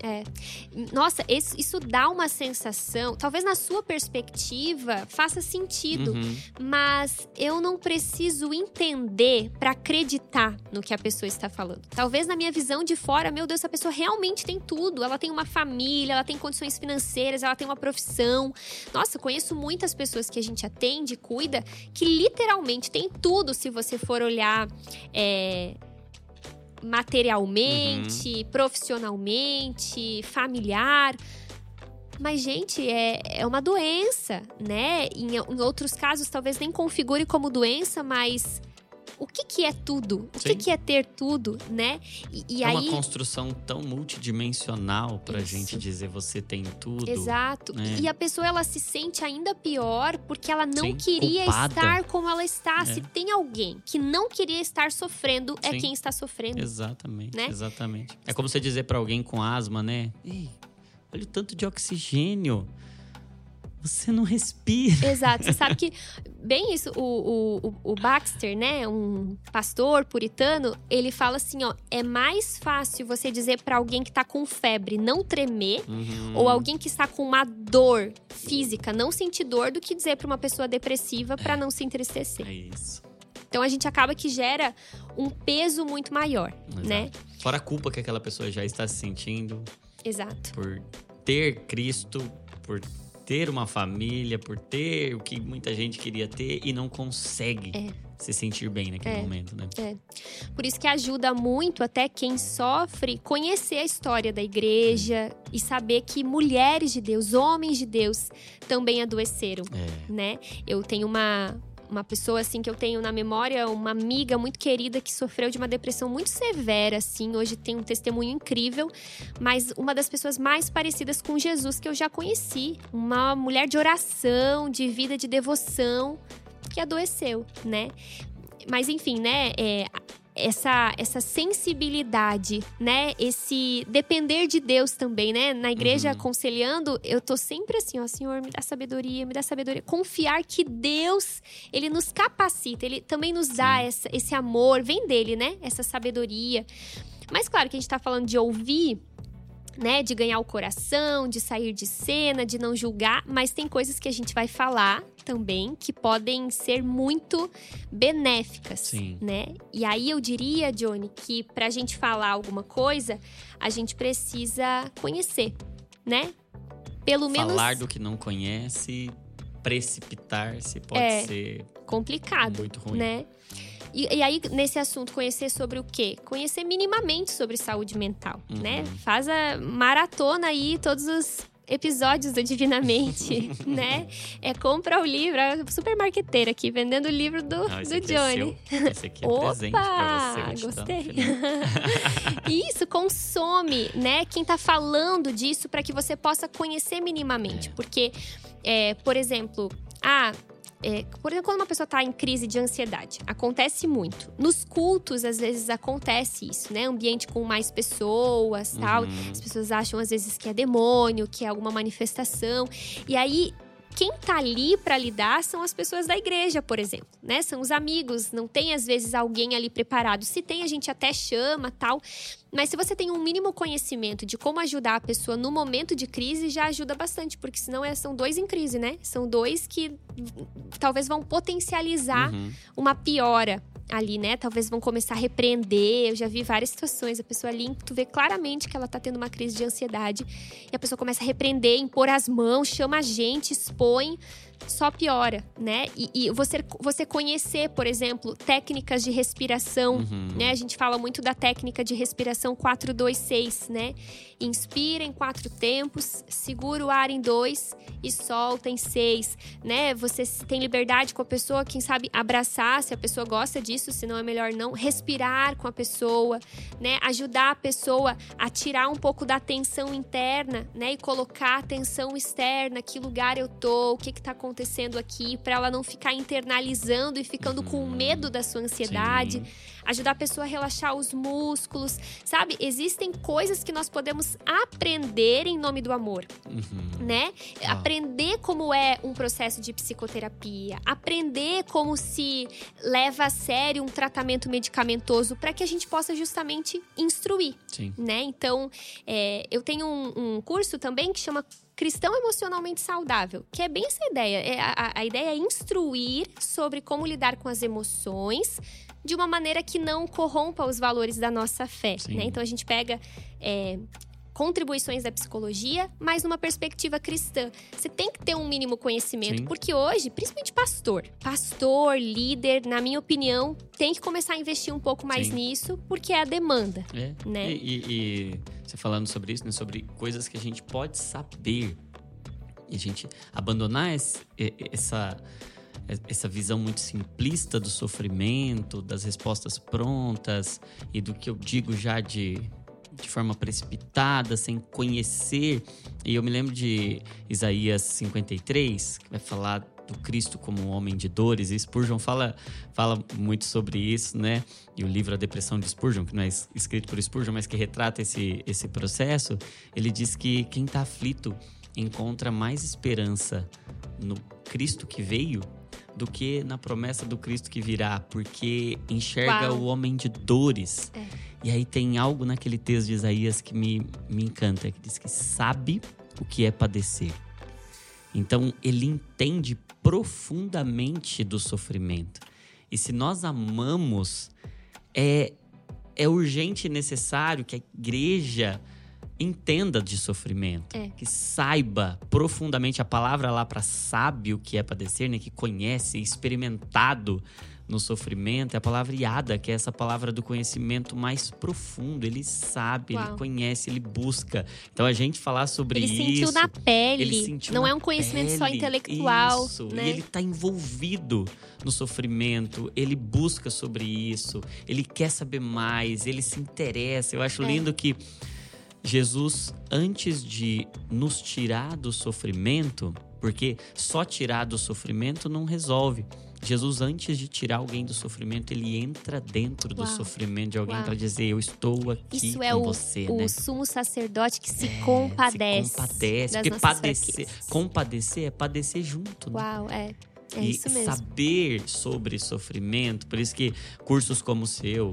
Nossa, esse- isso dá uma sensação. Talvez na sua perspectiva faça sentido, Uhum. mas eu não preciso entender pra acreditar no que a pessoa está falando. Talvez na minha visão de fora, meu Deus, essa pessoa realmente tem tudo. Ela tem uma família, ela tem condições financeiras, ela tem uma profissão. Nossa, conheço muitas pessoas que a gente atende, cuida, que literalmente tem tudo se você for olhar. é, materialmente, profissionalmente, familiar. Mas, gente, é, é uma doença, né? Em, em outros casos, talvez nem configure como doença, mas o que, que é tudo? O que, Sim. que é ter tudo, né? E, e é aí. uma construção tão multidimensional pra Isso. gente dizer você tem tudo. Exato. né? E a pessoa ela se sente ainda pior porque ela não Sim, queria culpada. estar como ela está. É. Se tem alguém que não queria estar sofrendo, é Sim. quem está sofrendo. Exatamente, Né? exatamente. É como você dizer pra alguém com asma, né? Ei, olha o tanto de oxigênio. Você não respira. Exato. Você sabe que, bem isso, o, o, o Baxter, né, um pastor puritano, ele fala assim: ó, é mais fácil você dizer pra alguém que tá com febre não tremer, Uhum. ou alguém que está com uma dor física não sentir dor, do que dizer pra uma pessoa depressiva pra não se entristecer. É isso. Então a gente acaba que gera um peso muito maior, né? Exato. Fora a culpa que aquela pessoa já está se sentindo Exato. por ter Cristo, por ter uma família, por ter o que muita gente queria ter e não consegue É. se sentir bem naquele É. momento, né? Por isso que ajuda muito até quem sofre conhecer a história da igreja e saber que mulheres de Deus, homens de Deus também adoeceram, É. né? Eu tenho uma uma pessoa assim que eu tenho na memória, uma amiga muito querida que sofreu de uma depressão muito severa assim, hoje tem um testemunho incrível, mas uma das pessoas mais parecidas com Jesus que eu já conheci, uma mulher de oração, de vida de devoção, que adoeceu, né? Mas enfim, né? é, essa, essa sensibilidade, né? Esse depender de Deus também, né? Na igreja Uhum. aconselhando, eu tô sempre assim, ó, Senhor, me dá sabedoria, me dá sabedoria. Confiar que Deus, ele nos capacita, ele também nos dá essa, esse amor, vem dele, né? Essa sabedoria. Mas claro que a gente tá falando de ouvir, né, de ganhar o coração, de sair de cena, de não julgar, mas tem coisas que a gente vai falar também que podem ser muito benéficas, Sim. né? E aí eu diria, Johnny, que pra gente falar alguma coisa, a gente precisa conhecer, né? Pelo menos Falar do que não conhece, precipitar-se pode É. ser complicado, muito ruim. né? E, e aí, nesse assunto, conhecer sobre o quê? Conhecer minimamente sobre saúde mental, Uhum. né? Faz a maratona aí, todos os episódios do Divinamente, né? É compra o livro, é super marqueteira aqui, vendendo o livro do, Não, esse do aqui é Johnny. seu. Esse aqui é presente pra você. Opa, no gostei. E isso consome, né? Quem tá falando disso para que você possa conhecer minimamente. É. Porque, é, por exemplo, ah, é, por exemplo, quando uma pessoa está em crise de ansiedade, acontece muito. Nos cultos, às vezes acontece isso, né? Ambiente com mais pessoas, tal. Uhum. As pessoas acham às vezes que é demônio, que é alguma manifestação. E aí quem tá ali para lidar são as pessoas da igreja, por exemplo, né? São os amigos, não tem às vezes alguém ali preparado. Se tem, a gente até chama, tal. Mas se você tem um mínimo conhecimento de como ajudar a pessoa no momento de crise, já ajuda bastante, porque senão é, são dois em crise, né? São dois que talvez vão potencializar Uhum. uma piora ali, né? Talvez vão começar a repreender. Eu já vi várias situações. A pessoa ali, tu vê claramente que ela tá tendo uma crise de ansiedade. E a pessoa começa a repreender, impor as mãos, chama a gente, expõe. Só piora, né? E, e você, você conhecer, por exemplo, técnicas de respiração, Uhum. né? A gente fala muito da técnica de respiração 426, né? Inspira em quatro tempos, segura o ar em dois e solta em seis, né? Você tem liberdade com a pessoa, quem sabe abraçar, se a pessoa gosta disso, senão é melhor não. Respirar com a pessoa, né? Ajudar a pessoa a tirar um pouco da tensão interna, né? E colocar a tensão externa, que lugar eu tô, o que que tá acontecendo aqui, para ela não ficar internalizando e ficando com medo da sua ansiedade Sim. ajudar a pessoa a relaxar os músculos, sabe? Existem coisas que nós podemos aprender em nome do amor, Uhum. né? Ah. Aprender como é um processo de psicoterapia, aprender como se leva a sério um tratamento medicamentoso para que a gente possa justamente instruir Sim. né? Então, é, eu tenho um, um curso também que chama Cristão Emocionalmente Saudável, que é bem essa ideia. É, a, a ideia é instruir sobre como lidar com as emoções de uma maneira que não corrompa os valores da nossa fé, né? Então, a gente pega... é, Contribuições da psicologia, mas numa perspectiva cristã. Você tem que ter um mínimo conhecimento, Sim. porque hoje, principalmente pastor, pastor, líder, na minha opinião, tem que começar a investir um pouco mais Sim. nisso, porque é a demanda. É. Né? E, e- e você falando sobre isso, né? Sobre coisas que a gente pode saber. E a gente abandonar esse- essa, essa visão muito simplista do sofrimento, das respostas prontas e do que eu digo já de, de forma precipitada, sem conhecer. E eu me lembro de Isaías 53, que vai falar do Cristo como um homem de dores. E Spurgeon fala, fala muito sobre isso, né? E o livro A Depressão de Spurgeon, que não é es- escrito por Spurgeon, mas que retrata esse, esse processo, ele diz que quem está aflito encontra mais esperança no Cristo que veio do que na promessa do Cristo que virá, porque enxerga Uau. o homem de dores. É. E aí tem algo naquele texto de Isaías que me, me encanta, que diz que sabe o que é padecer. Então ele entende profundamente do sofrimento. E se nós amamos, é, é urgente e necessário que a igreja entenda de sofrimento, É. que saiba profundamente a palavra lá para sabe o que é padecer, né? Que conhece, experimentado no sofrimento, é a palavra iada, que é essa palavra do conhecimento mais profundo. Ele sabe, ele Uau. conhece, ele busca. Então a gente falar sobre Ele isso. sentiu na pele. Ele sentiu não é um conhecimento só pele, intelectual, Isso. né? E ele está envolvido no sofrimento, ele busca sobre isso, ele quer saber mais, ele se interessa. Eu acho É. lindo que Jesus, antes de nos tirar do sofrimento, porque só tirar do sofrimento não resolve. Jesus, antes de tirar alguém do sofrimento, ele entra dentro do Uau. sofrimento de alguém para dizer: Eu estou aqui Isso com é o, você, o né? sumo sacerdote que se É, compadece. Se compadece. Porque padecer, compadecer é padecer junto, né? Uau, é. É e isso mesmo. saber sobre sofrimento, por isso que cursos como o seu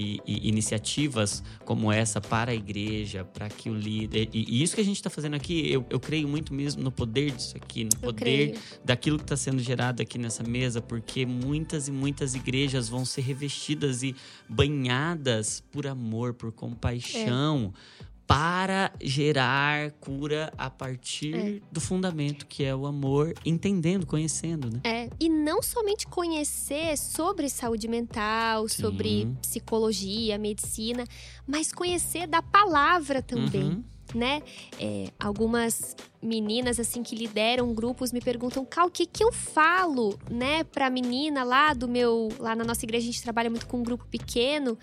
e, e iniciativas como essa para a igreja, para que o líder. E, e isso que a gente está fazendo aqui, eu, eu creio muito mesmo no poder disso aqui, no Eu poder creio. daquilo que está sendo gerado aqui nessa mesa, porque muitas e muitas igrejas vão ser revestidas e banhadas por amor, por compaixão. Para gerar cura a partir É. do fundamento que é o amor, entendendo, conhecendo, né? É, e não somente conhecer sobre saúde mental, Sim. sobre psicologia, medicina, mas conhecer da palavra também. Uhum. Né? É, algumas meninas assim que lideram grupos me perguntam, Cal, o que que eu falo, né, pra menina lá do meu, lá na nossa igreja a gente trabalha muito com um grupo pequeno.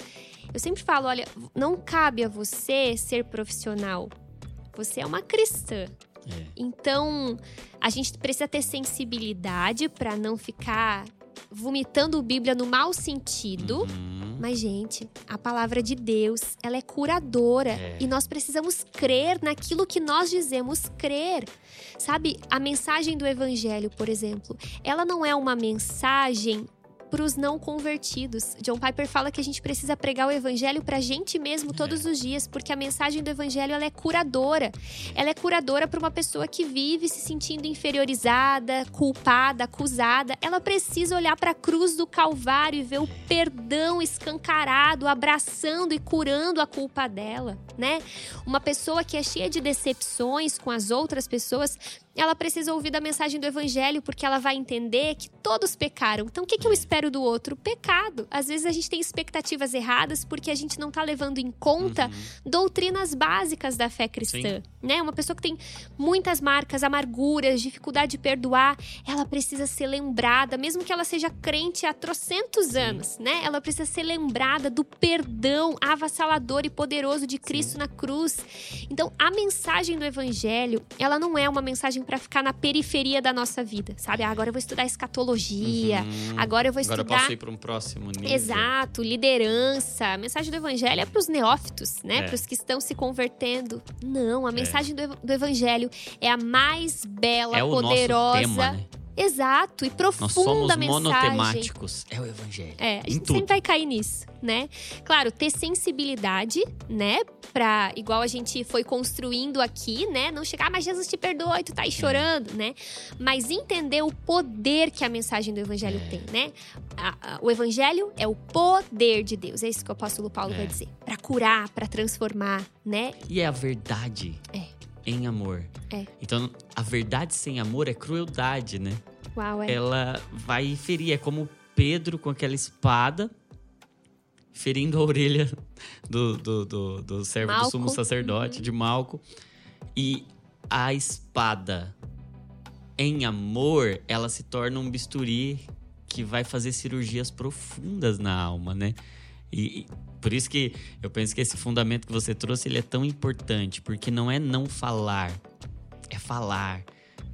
Eu sempre falo, olha, não cabe a você ser profissional. Você é uma cristã. É. Então, a gente precisa ter sensibilidade para não ficar vomitando Bíblia no mau sentido. Uhum. Mas, gente, a palavra de Deus, ela é curadora. É. E nós precisamos crer naquilo que nós dizemos crer. Sabe, a mensagem do Evangelho, por exemplo, ela não é uma mensagem para os não convertidos. John Piper fala que a gente precisa pregar o evangelho para a gente mesmo todos os dias, porque a mensagem do evangelho ela é curadora. Ela é curadora para uma pessoa que vive se sentindo inferiorizada, culpada, acusada. Ela precisa olhar para a cruz do Calvário e ver o perdão escancarado, abraçando e curando a culpa dela, né? Uma pessoa que é cheia de decepções com as outras pessoas, ela precisa ouvir da mensagem do evangelho, porque ela vai entender que todos pecaram. Então, o que, que eu espero do outro? Pecado. Às vezes a gente tem expectativas erradas porque a gente não está levando em conta doutrinas básicas da fé cristã. Né? Uma pessoa que tem muitas marcas, amarguras, dificuldade de perdoar, ela precisa ser lembrada, mesmo que ela seja crente há trocentos anos, né? Ela precisa ser lembrada do perdão avassalador e poderoso de Cristo na cruz. Então, a mensagem do evangelho, ela não é uma mensagem para ficar na periferia da nossa vida, sabe? Ah, agora eu vou estudar escatologia, Uhum. agora eu vou Agora eu estudar posso ir para um próximo nível. Exato, liderança. A mensagem do evangelho é para os neófitos, né? É. Para os que estão se convertendo. Não, a mensagem do, ev- do evangelho é a mais bela, É o poderosa. nosso tema, né? Exato, e Nós somos profunda mensagem. monotemáticos. É o evangelho. É, a gente tudo. sempre vai cair nisso, né? Claro, ter sensibilidade, né? Pra, igual a gente foi construindo aqui, né? Não chegar, "Ah, mas Jesus te perdoa e tu tá aí chorando, né? Mas entender o poder que a mensagem do evangelho É. tem, né? A- a- o evangelho é o poder de Deus. É isso que o apóstolo Paulo É. vai dizer. Pra curar, pra transformar, né? E é a verdade É. em amor. É. Então, a verdade sem amor é crueldade, né? Uau, é. Ela vai ferir. É como Pedro com aquela espada ferindo a orelha do, do, do, do servo do Malco. sumo sacerdote, de Malco. E a espada em amor, ela se torna um bisturi que vai fazer cirurgias profundas na alma, né? E, e por isso que eu penso que esse fundamento que você trouxe ele é tão importante, porque não é não falar, é falar,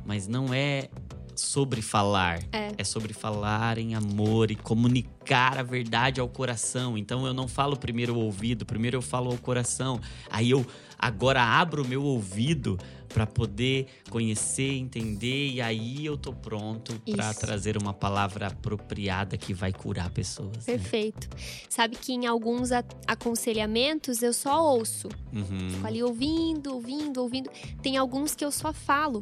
mas não é sobre falar, É. sobre falar em amor e comunicar a verdade ao coração. Então eu não falo primeiro o ouvido, primeiro eu falo ao coração. Aí eu agora abro o meu ouvido para poder conhecer, entender e aí eu tô pronto para trazer uma palavra apropriada que vai curar pessoas. né? Perfeito. Sabe que em alguns aconselhamentos eu só ouço. Uhum, Fico ali ouvindo, ouvindo, ouvindo. Tem alguns que eu só falo.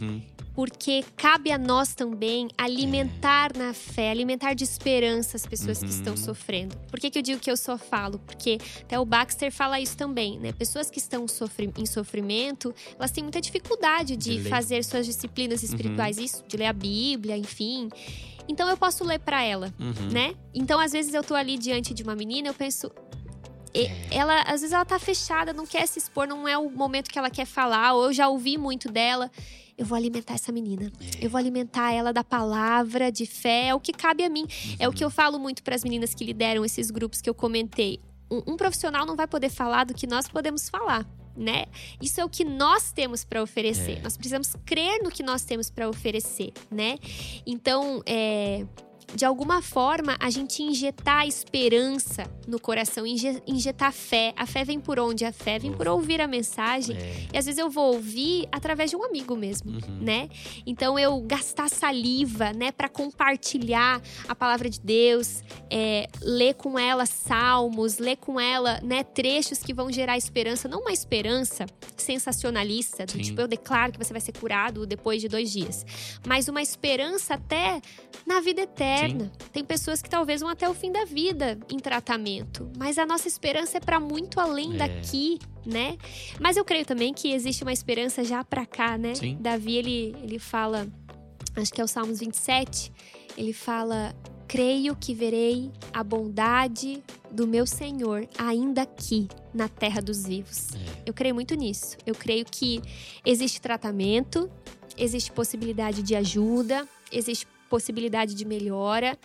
uhum. Porque cabe a nós também alimentar na fé, alimentar de esperança as pessoas que Uhum. estão sofrendo. Por que, que eu digo que eu só falo? Porque até o Baxter fala isso também, né? Pessoas que estão sofri- em sofrimento, elas têm muita dificuldade de, De fazer suas disciplinas espirituais, isso, de ler a Bíblia, enfim. Então eu posso ler para ela, Uhum. né? Então às vezes eu tô ali diante de uma menina, eu penso, É. ela às vezes ela tá fechada, não quer se expor, não é o momento que ela quer falar, ou eu já ouvi muito dela. Eu vou alimentar essa menina. É. Eu vou alimentar ela da palavra, de fé, é o que cabe a mim. É o que eu falo muito para as meninas que lideram esses grupos que eu comentei. Um, um profissional não vai poder falar do que nós podemos falar. Né? Isso é o que nós temos para oferecer. É. Nós precisamos crer no que nós temos para oferecer, né? Então, é, de alguma forma, a gente injetar esperança no coração, inje- injetar fé. A fé vem por onde? A fé vem por ouvir a mensagem. É. E às vezes eu vou ouvir através de um amigo mesmo, Uhum. né? Então eu gastar saliva, né, para compartilhar a palavra de Deus, é, ler com ela salmos, ler com ela, né, trechos que vão gerar esperança, não uma esperança sensacionalista, do Sim. tipo eu declaro que você vai ser curado depois de dois dias, mas uma esperança até na vida eterna. Tem pessoas que talvez vão até o fim da vida em tratamento, mas a nossa esperança é para muito além É. daqui, né? Mas eu creio também que existe uma esperança já pra cá, né? Sim. Davi, ele, ele fala, acho que é o Salmos 27, ele fala: Creio que verei a bondade do meu Senhor ainda aqui na terra dos vivos. É. Eu creio muito nisso. Eu creio que existe tratamento, existe possibilidade de ajuda, existe possibilidade de melhora.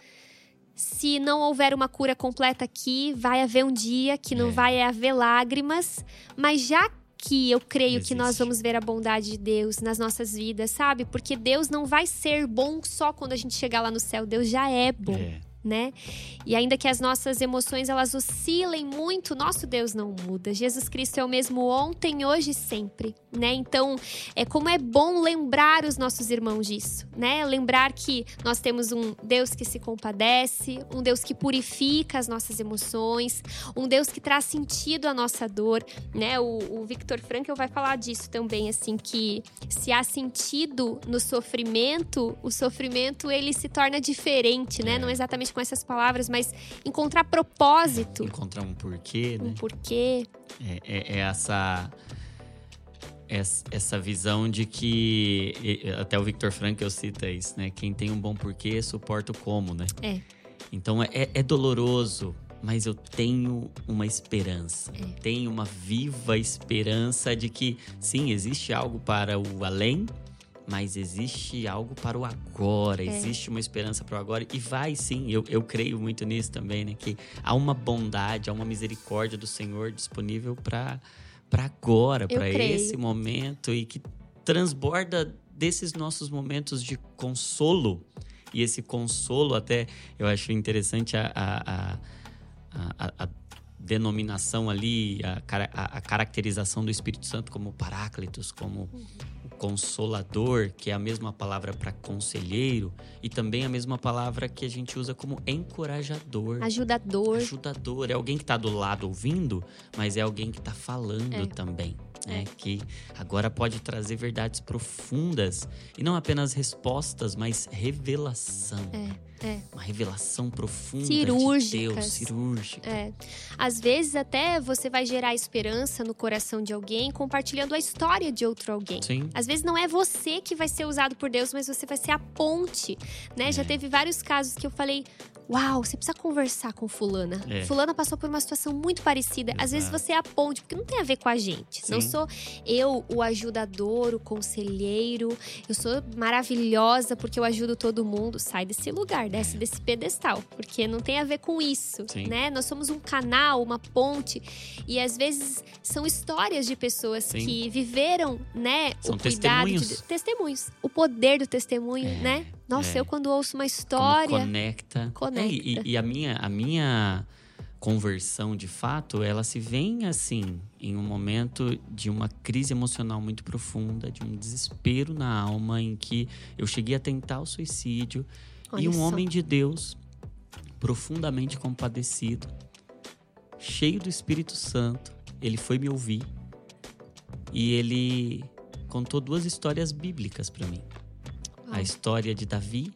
Se não houver uma cura completa aqui, vai haver um dia que não É. vai haver lágrimas, mas já aqui eu creio Existe. que nós vamos ver a bondade de Deus nas nossas vidas, sabe? Porque Deus não vai ser bom só quando a gente chegar lá no céu. Deus já é bom. É. né? E ainda que as nossas emoções elas oscilem muito, nosso Deus não muda. Jesus Cristo é o mesmo ontem, hoje e sempre, né? Então, é como é bom lembrar os nossos irmãos disso, né? Lembrar que nós temos um Deus que se compadece, um Deus que purifica as nossas emoções, um Deus que traz sentido à nossa dor, né? O, o Victor Frankl vai falar disso também, assim, que se há sentido no sofrimento, o sofrimento ele se torna diferente, né? É. Não exatamente com essas palavras, mas encontrar propósito, Encontrar um porquê, né? um porquê. É, é- é essa, essa essa visão de que até o Victor Frankl cita isso, né? Quem tem um bom porquê suporta o como, né? É. Então é, é doloroso, mas eu tenho uma esperança. É. Tenho uma viva esperança de que sim, existe algo para o além, mas existe algo para o agora. É. Existe uma esperança para o agora e vai sim. Eu, eu creio muito nisso também, né? Que há uma bondade, há uma misericórdia do Senhor disponível para agora, para esse momento e que transborda desses nossos momentos de consolo. E esse consolo, até eu acho interessante a, a, a, a- a denominação ali, a, a- a caracterização do Espírito Santo como Paráclitos, como o Consolador, que é a mesma palavra para conselheiro, e também a mesma palavra que a gente usa como encorajador. Ajudador. Ajudador, é alguém que está do lado ouvindo, mas é alguém que está falando É. também. Né? É. Que agora pode trazer verdades profundas e não apenas respostas, mas revelação. É, é. Uma revelação profunda de Cirúrgicas. Deus, cirúrgica. É. Às vezes até você vai gerar esperança no coração de alguém compartilhando a história de outro alguém. Sim. Às vezes não é você que vai ser usado por Deus, mas você vai ser a ponte, né? Já É. teve vários casos que eu falei, uau, você precisa conversar com fulana. É. Fulana passou por uma situação muito parecida. Às vezes Exato. você é a ponte, porque não tem a ver com a gente. Não Sim. sou eu o ajudador, o conselheiro. Eu sou maravilhosa porque eu ajudo todo mundo. Sai desse lugar, desce desse pedestal, porque não tem a ver com isso, Sim. né? Nós somos um canal, uma ponte e às vezes são histórias de pessoas Sim. que viveram, né, São o cuidado de testemunhos. testemunhos, o poder do testemunho, É, né? Nossa, é. eu quando ouço uma Como história, conecta. Conecta. É, e, e a minha, a minha conversão, de fato, ela se vem assim, em um momento de uma crise emocional muito profunda, de um desespero na alma, em que eu cheguei a tentar o suicídio. Olha e um só. homem de Deus, profundamente compadecido, cheio do Espírito Santo, ele foi me ouvir e ele contou duas histórias bíblicas para mim. Uau. A história de Davi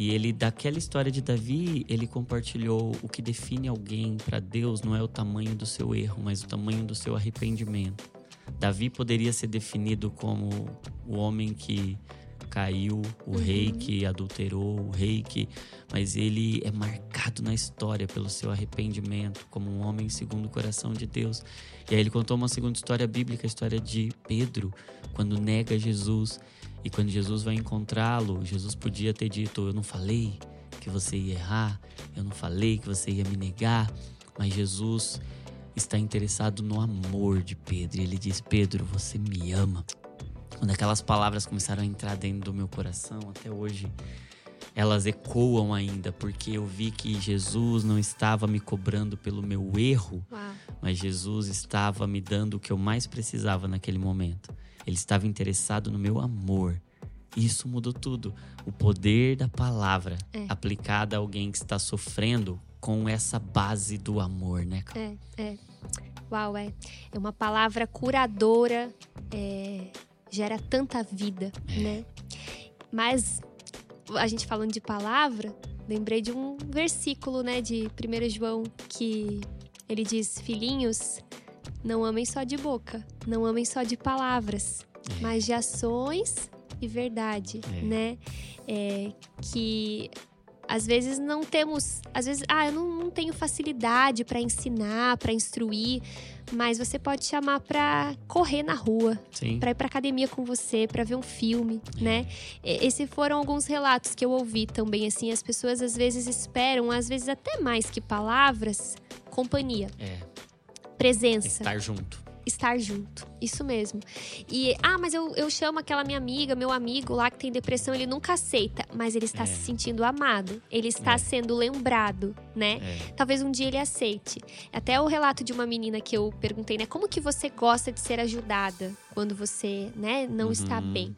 e ele daquela história de Davi, ele compartilhou o que define alguém para Deus não é o tamanho do seu erro, mas o tamanho do seu arrependimento. Davi poderia ser definido como o homem que caiu, o Uhum. rei que adulterou, o rei que. Mas ele é marcado na história pelo seu arrependimento, como um homem segundo o coração de Deus. E aí ele contou uma segunda história bíblica, a história de Pedro, quando nega Jesus. E quando Jesus vai encontrá-lo, Jesus podia ter dito: Eu não falei que você ia errar, eu não falei que você ia me negar, mas Jesus está interessado no amor de Pedro. E ele diz: Pedro, você me ama. Quando aquelas palavras começaram a entrar dentro do meu coração, até hoje elas ecoam ainda, porque eu vi que Jesus não estava me cobrando pelo meu erro, Uau. mas Jesus estava me dando o que eu mais precisava naquele momento. Ele estava interessado no meu amor. Isso mudou tudo. O poder da palavra É. aplicada a alguém que está sofrendo com essa base do amor, né? É, é. Uau, é. É uma palavra curadora, é, gera tanta vida, É. né? Mas a gente falando de palavra, lembrei de um versículo, né, de 1 João, que ele diz: Filhinhos, não amem só de boca, não amem só de palavras, É. mas de ações e verdade, É. né? É, que às vezes não temos, às vezes, ah, eu não, não tenho facilidade para ensinar, para instruir, mas você pode chamar para correr na rua, para ir para academia com você, para ver um filme, né? Esses foram alguns relatos que eu ouvi também assim, as pessoas às vezes esperam, às vezes até mais que palavras, companhia, É, presença. estar junto. Estar junto. Isso mesmo. E, ah, mas eu, eu chamo aquela minha amiga, meu amigo lá que tem depressão, ele nunca aceita, mas ele está é. se sentindo amado, ele está é. sendo lembrado, né? É. Talvez um dia ele aceite. Até o relato de uma menina que eu perguntei, né? Como que você gosta de ser ajudada quando você, né, não uhum. está bem?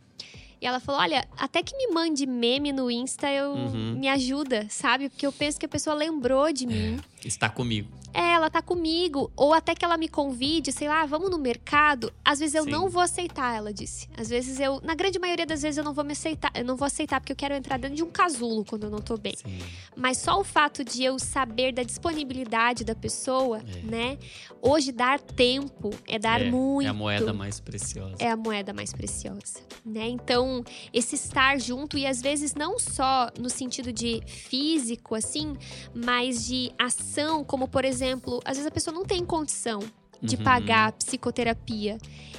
E ela falou: Olha, até que me mande meme no Insta, eu uhum. me ajuda, sabe? Porque eu penso que a pessoa lembrou de mim. É, está comigo é, ela tá comigo, ou até que ela me convide, sei lá, vamos no mercado, às vezes eu Sim. não vou aceitar, ela disse. Às vezes eu, na grande maioria das vezes eu não vou me aceitar, eu não vou aceitar porque eu quero entrar dentro de um casulo quando eu não tô bem. Sim. Mas só o fato de eu saber da disponibilidade da pessoa, é. né? Hoje dar tempo é dar é, muito. É a moeda mais preciosa. É a moeda mais preciosa, né? Então, esse estar junto e às vezes não só no sentido de físico assim, mas de ação, como por exemplo, às vezes a pessoa não tem condição de uhum. pagar a psicoterapia.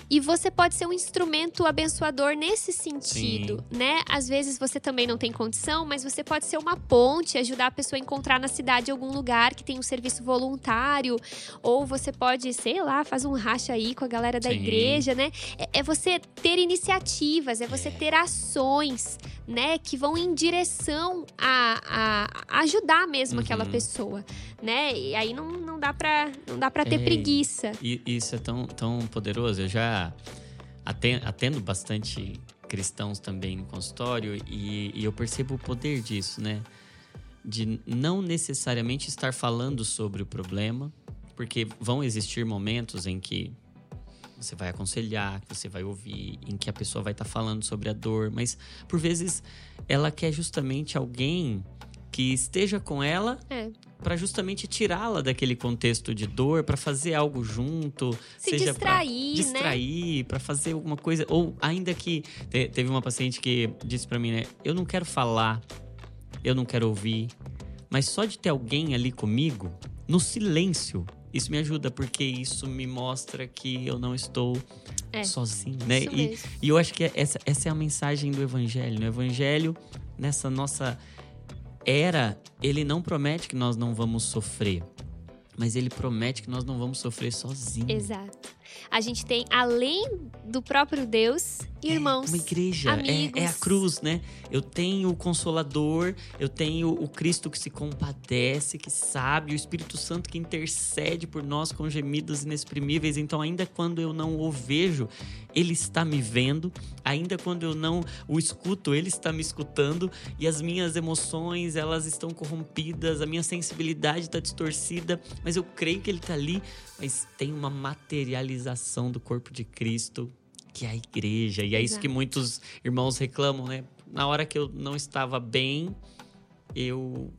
E você pode ser um instrumento abençoador nesse sentido, Sim. né? Às vezes você também não tem condição, mas você pode ser uma ponte, ajudar a pessoa a encontrar na cidade algum lugar que tem um serviço voluntário, ou você pode, sei lá, faz um racha aí com a galera da Sim. igreja, né? É, é, você ter iniciativas, é você é. ter ações, né, que vão em direção a, a ajudar mesmo uhum. aquela pessoa, né? E aí não, não dá para não dá para ter é, preguiça. E isso é tão, tão poderoso. Eu já atendo, bastante cristãos também no consultório e, e eu percebo o poder disso, né? De não necessariamente estar falando sobre o problema, porque vão existir momentos em que você vai aconselhar, que você vai ouvir, em que a pessoa vai estar tá falando sobre a dor, mas por vezes ela quer justamente alguém que esteja com ela é. Para justamente tirá-la daquele contexto de dor, para fazer algo junto, se seja distrair, pra distrair, né? para fazer alguma coisa, ou ainda que teve uma paciente que disse para mim, né, eu não quero falar, eu não quero ouvir, mas só de ter alguém ali comigo, no silêncio, isso me ajuda, porque isso me mostra que eu não estou é, sozinho, né? E, e, eu acho que essa, essa é a mensagem do Evangelho. No Evangelho, nessa nossa era, ele não promete que nós não vamos sofrer, mas ele promete que nós não vamos sofrer sozinhos. Exato. A gente tem, além do próprio Deus, irmãos. É uma igreja, amigos. É, é, a cruz, né? Eu tenho o Consolador, eu tenho o Cristo que se compadece, que sabe, o Espírito Santo que intercede por nós com gemidos inexprimíveis. Então, ainda quando eu não o vejo, ele está me vendo. Ainda quando eu não o escuto, ele está me escutando. E as minhas emoções, elas estão corrompidas, a minha sensibilidade está distorcida. Mas eu creio que ele está ali. Mas tem uma materialização do corpo de Cristo que é a igreja. E é Exato. isso que muitos irmãos reclamam, né? Na hora que eu não estava bem, eu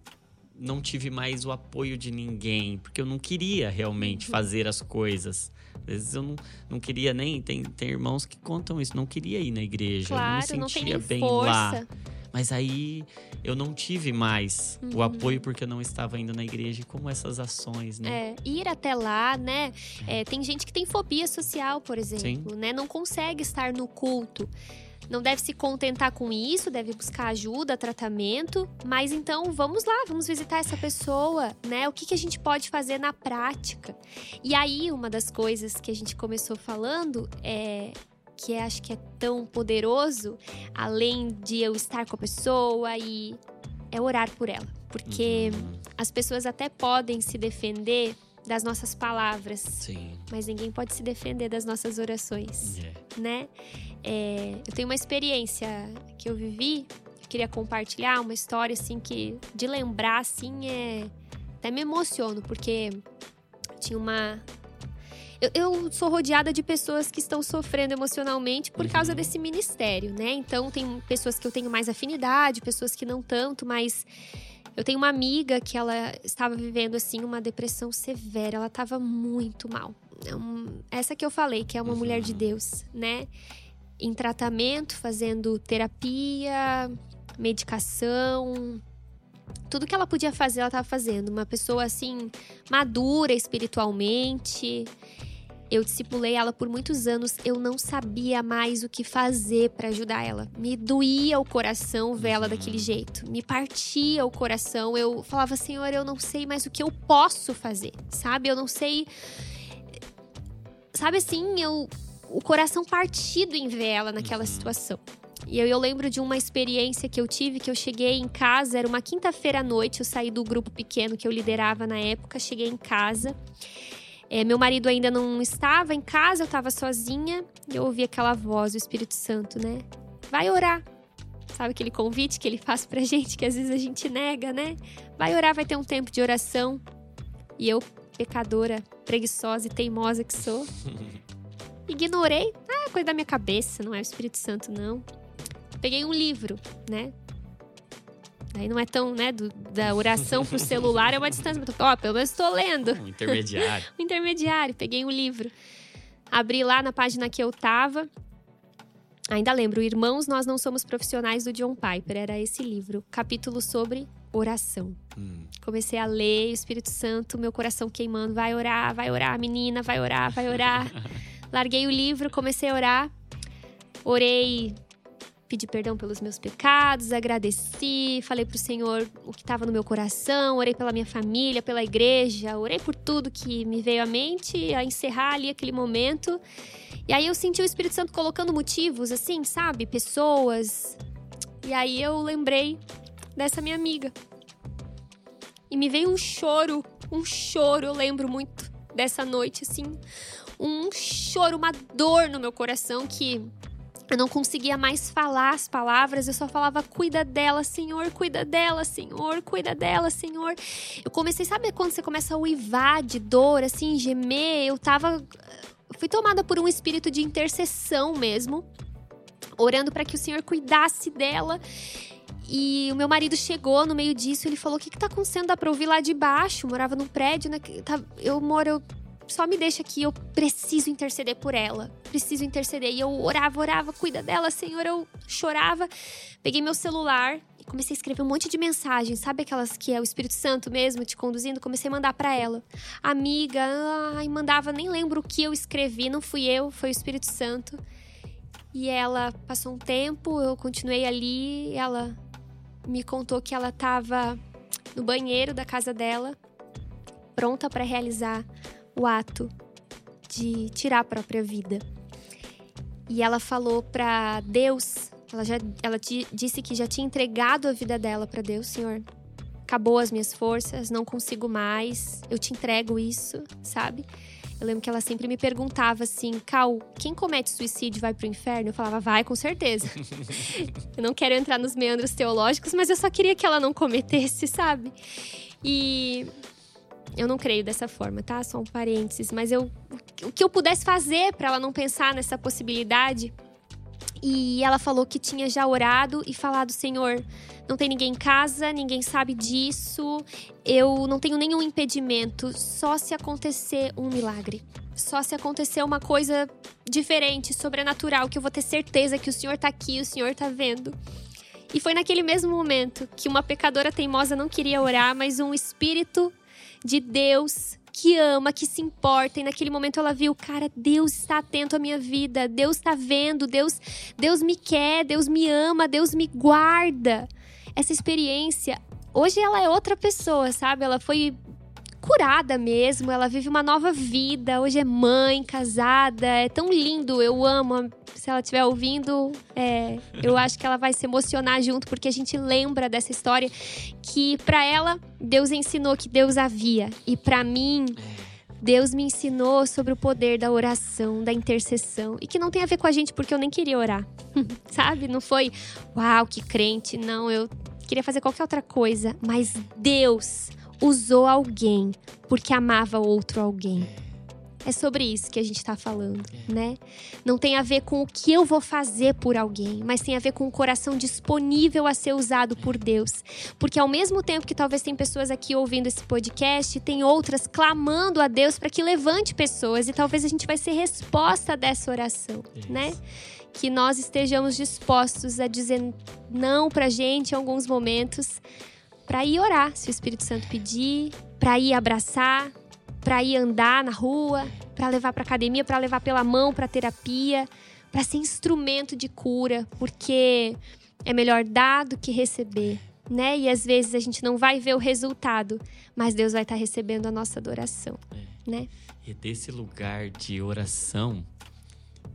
não tive mais o apoio de ninguém, porque eu não queria realmente uhum. fazer as coisas. Às vezes eu não, não queria nem. Tem, tem irmãos que contam isso, não queria ir na igreja, claro, eu não me sentia não bem força. lá. Mas aí eu não tive mais uhum. o apoio porque eu não estava indo na igreja, como essas ações, né? É, ir até lá, né? É, tem gente que tem fobia social, por exemplo, Sim. né? Não consegue estar no culto não deve se contentar com isso, deve buscar ajuda, tratamento. Mas então vamos lá, vamos visitar essa pessoa, né? O que, que a gente pode fazer na prática? E aí, uma das coisas que a gente começou falando é que é, acho que é tão poderoso, além de eu estar com a pessoa e é orar por ela. Porque uhum. as pessoas até podem se defender das nossas palavras, Sim. mas ninguém pode se defender das nossas orações, yeah. É. né? É, eu tenho uma experiência que eu vivi, eu queria compartilhar uma história assim que de lembrar assim é até me emociono porque tinha uma eu, eu, sou rodeada de pessoas que estão sofrendo emocionalmente por causa uhum. desse ministério, né? Então tem pessoas que eu tenho mais afinidade, pessoas que não tanto, mas eu tenho uma amiga que ela estava vivendo assim uma depressão severa, ela estava muito mal. É essa que eu falei, que é uma uhum. mulher de Deus, né? Em tratamento, fazendo terapia, medicação, tudo que ela podia fazer, ela estava fazendo. Uma pessoa assim madura espiritualmente. Eu discipulei ela por muitos anos, eu não sabia mais o que fazer para ajudar ela. Me doía o coração ver ela daquele uhum. jeito, me partia o coração. Eu falava, Senhor, eu não sei mais o que eu posso fazer, sabe? Eu não sei. sabe assim, eu o coração partido em ver ela naquela situação. E eu, eu, lembro de uma experiência que eu tive, que eu cheguei em casa, era uma quinta-feira à noite, eu saí do grupo pequeno que eu liderava na época, cheguei em casa. É, meu marido ainda não estava em casa, eu estava sozinha, e eu ouvi aquela voz do Espírito Santo, né? Vai orar. Sabe aquele convite que ele faz pra gente, que às vezes a gente nega, né? Vai orar, vai ter um tempo de oração. E eu, pecadora, preguiçosa e teimosa que sou, ignorei. Ah, coisa da minha cabeça, não é o Espírito Santo, não. Peguei um livro, né? Aí não é tão, né, do, da oração pro celular é uma distância. Ó, oh, pelo menos estou lendo. Um intermediário. um intermediário. Peguei um livro. Abri lá na página que eu tava. Ainda lembro, Irmãos, Nós Não Somos Profissionais do John Piper. Era esse livro. Capítulo sobre oração. Hum. Comecei a ler, o Espírito Santo, meu coração queimando. Vai orar, vai orar, menina, vai orar, vai orar. Larguei o livro, comecei a orar. Orei, pedi perdão pelos meus pecados, agradeci, falei pro Senhor o que estava no meu coração, orei pela minha família, pela igreja, orei por tudo que me veio à mente, a encerrar ali aquele momento. E aí eu senti o Espírito Santo colocando motivos, assim, sabe? Pessoas. E aí eu lembrei dessa minha amiga. E me veio um choro, um choro, eu lembro muito dessa noite, assim um choro, uma dor no meu coração que eu não conseguia mais falar as palavras, eu só falava: cuida dela, Senhor, cuida dela, Senhor, cuida dela, Senhor. Eu comecei, sabe quando você começa a uivar de dor, assim, gemer? Eu tava. Fui tomada por um espírito de intercessão mesmo, orando para que o Senhor cuidasse dela. E o meu marido chegou no meio disso, ele falou: O que, que tá acontecendo? Dá pra ouvir lá de baixo? Eu morava num prédio, né? Eu moro, só me deixa aqui, eu preciso interceder por ela. Preciso interceder. E eu orava, orava, cuida dela, Senhor. Eu chorava. Peguei meu celular e comecei a escrever um monte de mensagens. Sabe aquelas que é o Espírito Santo mesmo te conduzindo? Comecei a mandar para ela. Amiga, ai, mandava, nem lembro o que eu escrevi. Não fui eu, foi o Espírito Santo. E ela passou um tempo, eu continuei ali. Ela me contou que ela estava no banheiro da casa dela, pronta para realizar o ato de tirar a própria vida. E ela falou para Deus, ela já ela disse que já tinha entregado a vida dela para Deus, Senhor. Acabou as minhas forças, não consigo mais. Eu te entrego isso, sabe? Eu lembro que ela sempre me perguntava assim, Cal, quem comete suicídio vai pro inferno? Eu falava, vai, com certeza. eu não quero entrar nos meandros teológicos, mas eu só queria que ela não cometesse, sabe? E eu não creio dessa forma, tá? Só um parênteses. Mas eu, o que eu pudesse fazer para ela não pensar nessa possibilidade. E ela falou que tinha já orado e falado: Senhor, não tem ninguém em casa, ninguém sabe disso, eu não tenho nenhum impedimento, só se acontecer um milagre. Só se acontecer uma coisa diferente, sobrenatural, que eu vou ter certeza que o Senhor tá aqui, o Senhor tá vendo. E foi naquele mesmo momento que uma pecadora teimosa não queria orar, mas um espírito de Deus que ama, que se importa. E naquele momento ela viu, cara, Deus está atento à minha vida, Deus está vendo, Deus, Deus me quer, Deus me ama, Deus me guarda. Essa experiência, hoje ela é outra pessoa, sabe? Ela foi curada mesmo, ela vive uma nova vida, hoje é mãe, casada, é tão lindo, eu amo. Se ela estiver ouvindo, é, eu acho que ela vai se emocionar junto, porque a gente lembra dessa história que para ela Deus ensinou que Deus havia e para mim Deus me ensinou sobre o poder da oração, da intercessão. E que não tem a ver com a gente, porque eu nem queria orar. Sabe? Não foi, uau, que crente. Não, eu queria fazer qualquer outra coisa. Mas Deus usou alguém porque amava outro alguém. É sobre isso que a gente está falando, né? Não tem a ver com o que eu vou fazer por alguém, mas tem a ver com o coração disponível a ser usado por Deus. Porque ao mesmo tempo que talvez tem pessoas aqui ouvindo esse podcast, tem outras clamando a Deus para que levante pessoas e talvez a gente vai ser resposta dessa oração, isso. né? Que nós estejamos dispostos a dizer não pra gente em alguns momentos para ir orar, se o Espírito Santo pedir, para ir abraçar, para ir andar na rua, para levar para academia, para levar pela mão para terapia, para ser instrumento de cura, porque é melhor dar do que receber, né? E às vezes a gente não vai ver o resultado, mas Deus vai estar tá recebendo a nossa adoração, né? E é desse lugar de oração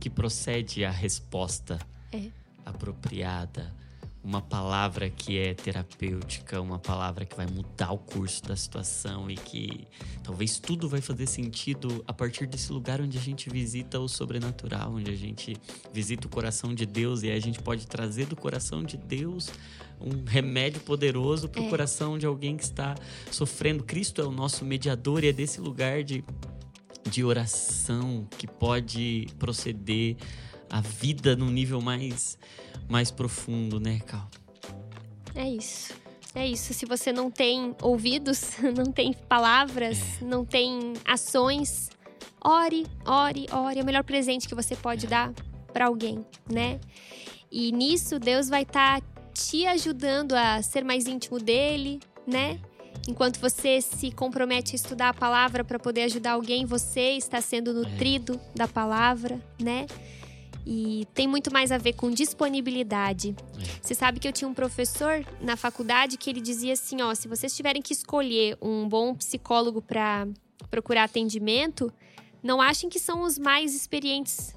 que procede a resposta É. apropriada, uma palavra que é terapêutica, uma palavra que vai mudar o curso da situação e que talvez tudo vai fazer sentido a partir desse lugar onde a gente visita o sobrenatural, onde a gente visita o coração de Deus e aí a gente pode trazer do coração de Deus um remédio poderoso para o É. coração de alguém que está sofrendo. Cristo é o nosso mediador e é desse lugar de de oração que pode proceder a vida num nível mais mais profundo, né, Cal? É isso. É isso. Se você não tem ouvidos, não tem palavras, não tem ações, ore, ore, ore. É o melhor presente que você pode dar para alguém, né? E nisso Deus vai estar te ajudando a ser mais íntimo dele, né? Enquanto você se compromete a estudar a palavra para poder ajudar alguém, você está sendo nutrido da palavra, né? E tem muito mais a ver com disponibilidade. Você sabe que eu tinha um professor na faculdade que ele dizia assim, ó, se vocês tiverem que escolher um bom psicólogo para procurar atendimento, não achem que são os mais experientes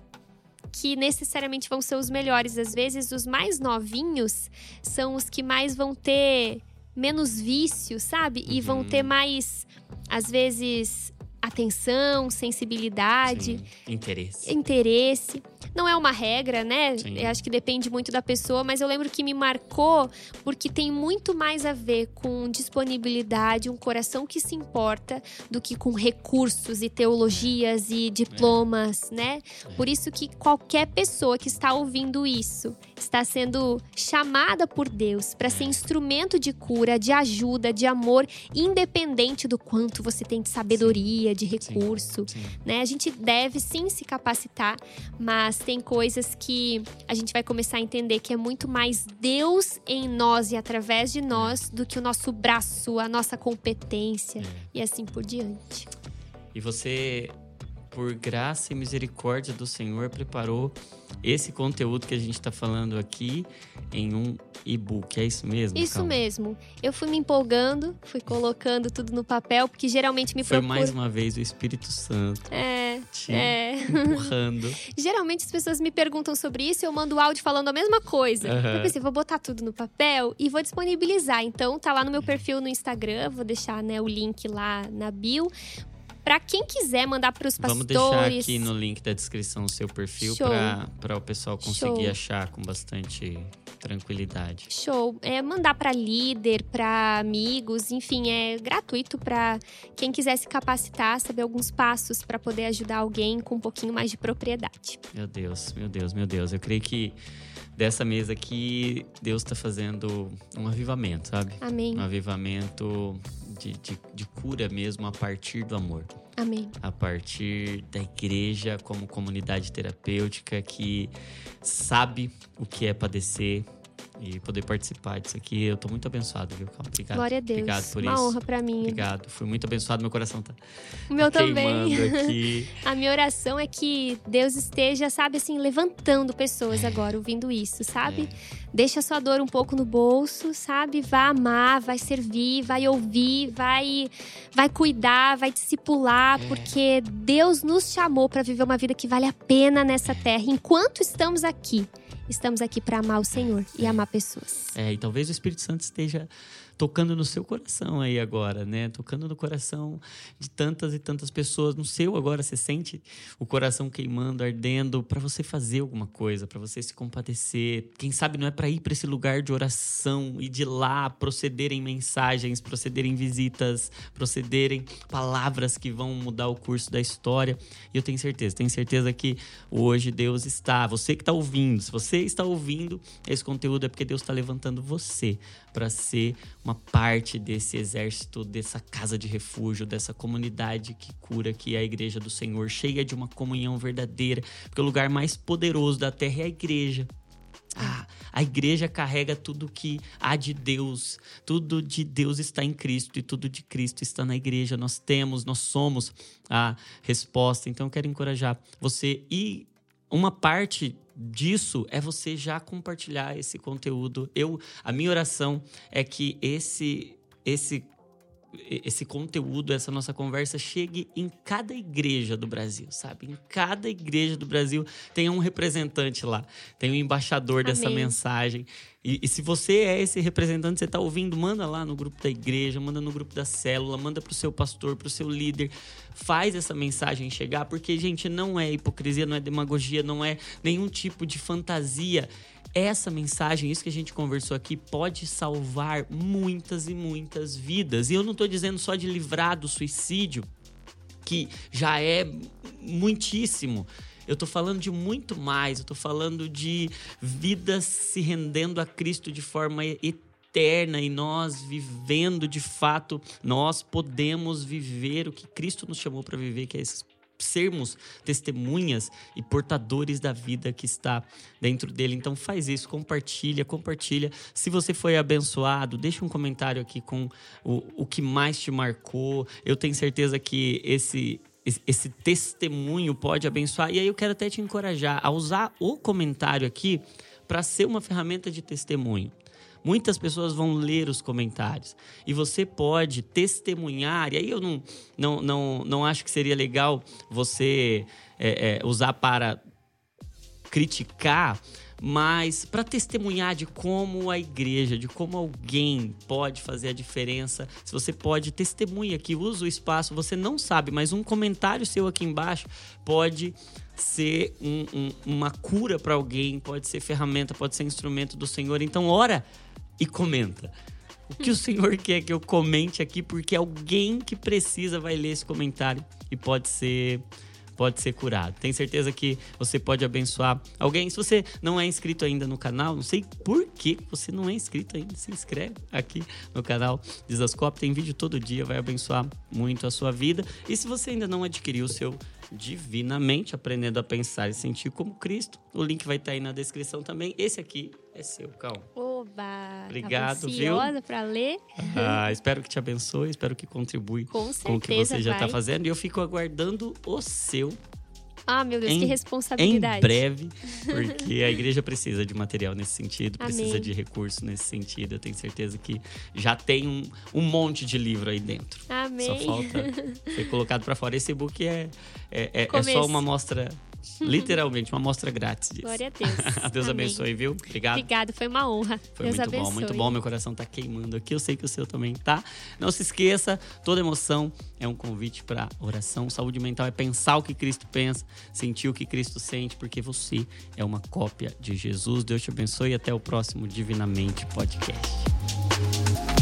que necessariamente vão ser os melhores. Às vezes, os mais novinhos são os que mais vão ter menos vício, sabe? E vão Uhum. ter mais, às vezes, atenção, sensibilidade Sim, interesse. interesse. Não é uma regra, né? Sim. Eu acho que depende muito da pessoa, mas eu lembro que me marcou porque tem muito mais a ver com disponibilidade, um coração que se importa, do que com recursos e teologias e diplomas, né? Por isso que qualquer pessoa que está ouvindo isso está sendo chamada por Deus para ser instrumento de cura, de ajuda, de amor, independente do quanto você tem de sabedoria, de Sim. recurso Sim. né? A gente deve sim se capacitar, mas tem coisas que a gente vai começar a entender que é muito mais Deus em nós e através de nós do que o nosso braço, a nossa competência É. e assim por diante. E você, por graça e misericórdia do Senhor, preparou esse conteúdo que a gente está falando aqui em um e-book. É isso mesmo? Isso Cal? mesmo. Eu fui me empolgando, fui colocando tudo no papel, porque geralmente me Foi procura. mais uma vez o Espírito Santo É, te é. empurrando. Geralmente as pessoas me perguntam sobre isso e eu mando áudio falando a mesma coisa. Aham. Eu pensei, vou botar tudo no papel e vou disponibilizar. Então tá lá no meu perfil no Instagram, vou deixar né, o link lá na bio. Pra quem quiser mandar pros Vamos pastores. deixar aqui no link da descrição o seu perfil para o pessoal conseguir Show. achar com bastante tranquilidade. Show. É mandar pra líder, pra amigos, enfim, é gratuito pra quem quiser se capacitar, saber alguns passos pra poder ajudar alguém com um pouquinho mais de propriedade. Meu Deus, meu Deus, meu Deus. Eu creio que dessa mesa aqui, Deus está fazendo um avivamento, sabe? Amém. Um avivamento de, de, de cura mesmo a partir do amor. Amém. A partir da igreja como comunidade terapêutica que sabe o que é padecer e poder participar disso aqui. Eu tô muito abençoado, viu, Cal? Obrigado. Glória a Deus. Obrigado por Uma isso. honra pra mim. Obrigado. Fui muito abençoado. Meu coração tá O meu também. queimando aqui. A minha oração é que Deus esteja, sabe, assim, levantando pessoas agora ouvindo isso, sabe? É. Deixa a sua dor um pouco no bolso, sabe? Vai amar, vai servir, vai ouvir, vai vai cuidar, vai discipular, É. porque Deus nos chamou para viver uma vida que vale a pena nessa terra enquanto estamos aqui. Estamos aqui para amar o Senhor e amar pessoas. É, e talvez o Espírito Santo esteja tocando no seu coração aí agora, né? Tocando no coração de tantas e tantas pessoas. No seu agora, você sente o coração queimando, ardendo, para você fazer alguma coisa, para você se compadecer. Quem sabe não é para ir para esse lugar de oração e de lá procederem mensagens, procederem visitas, procederem palavras que vão mudar o curso da história. E eu tenho certeza, tenho certeza que hoje Deus está, você que está ouvindo, se você está ouvindo esse conteúdo é porque Deus está levantando você para ser uma parte desse exército, dessa casa de refúgio, dessa comunidade que cura, que é a igreja do Senhor, cheia de uma comunhão verdadeira, porque o lugar mais poderoso da terra é a igreja. Ah, a igreja carrega tudo que há de Deus, tudo de Deus está em Cristo e tudo de Cristo está na igreja. Nós temos, nós somos a resposta. Então quero encorajar você e uma parte disso é você já compartilhar esse conteúdo. Eu, a minha oração é que esse esse esse conteúdo, essa nossa conversa chegue em cada igreja do Brasil, sabe? Em cada igreja do Brasil tem um representante lá, tem um embaixador Amém. dessa mensagem. E, e, se você é esse representante, você está ouvindo, manda lá no grupo da igreja, manda no grupo da célula, manda para o seu pastor, para o seu líder. Faz essa mensagem chegar, porque, gente, não é hipocrisia, não é demagogia, não é nenhum tipo de fantasia. Essa mensagem, isso que a gente conversou aqui, pode salvar muitas e muitas vidas. E eu não estou dizendo só de livrar do suicídio, que já é muitíssimo. Eu estou falando de muito mais, eu estou falando de vidas se rendendo a Cristo de forma eterna e nós vivendo de fato, nós podemos viver o que Cristo nos chamou para viver, que é esses sermos testemunhas e portadores da vida que está dentro dele. Então faz isso, compartilha, compartilha. Se você foi abençoado, deixa um comentário aqui com o, o que mais te marcou. Eu tenho certeza que esse esse testemunho pode abençoar. E aí eu quero até te encorajar a usar o comentário aqui para ser uma ferramenta de testemunho. Muitas pessoas vão ler os comentários e você pode testemunhar. E aí eu não, não, não, não acho que seria legal você é, é, usar para criticar, mas para testemunhar de como a igreja, de como alguém pode fazer a diferença. Se você pode, testemunha aqui, usa o espaço. Você não sabe, mas um comentário seu aqui embaixo pode ser um, um, uma cura para alguém, pode ser ferramenta, pode ser instrumento do Senhor. Então, ora e comenta. O que o Senhor quer que eu comente aqui, porque alguém que precisa vai ler esse comentário e pode ser pode ser curado. Tenho certeza que você pode abençoar alguém. Se você não é inscrito ainda no canal, não sei por que você não é inscrito ainda, se inscreve aqui no canal Desascope. Tem vídeo todo dia, vai abençoar muito a sua vida. E se você ainda não adquiriu o seu Divinamente Aprendendo a Pensar e Sentir como Cristo, o link vai estar aí na descrição também. Esse aqui é seu, Cal. Oba! Obrigado, viu? para ler. Ah, espero que te abençoe, espero que contribui com, com o que você já está fazendo. E eu fico aguardando o seu ah, meu Deus, em, que responsabilidade. Em breve, porque a igreja precisa de material nesse sentido, precisa Amém. de recurso nesse sentido. Eu tenho certeza que já tem um, um monte de livro aí dentro. Amém. Só falta ser colocado para fora. Esse e-book é, é, é, é só uma amostra Literalmente, uma amostra grátis disso. Glória a Deus. Deus Amém. abençoe, viu? Obrigado. Obrigado, foi uma honra. Foi Deus muito abençoe. bom, muito bom. Meu coração tá queimando aqui. Eu sei que o seu também tá. Não se esqueça, toda emoção é um convite para oração. Saúde mental é pensar o que Cristo pensa, sentir o que Cristo sente, porque você é uma cópia de Jesus. Deus te abençoe e até o próximo Divinamente Podcast.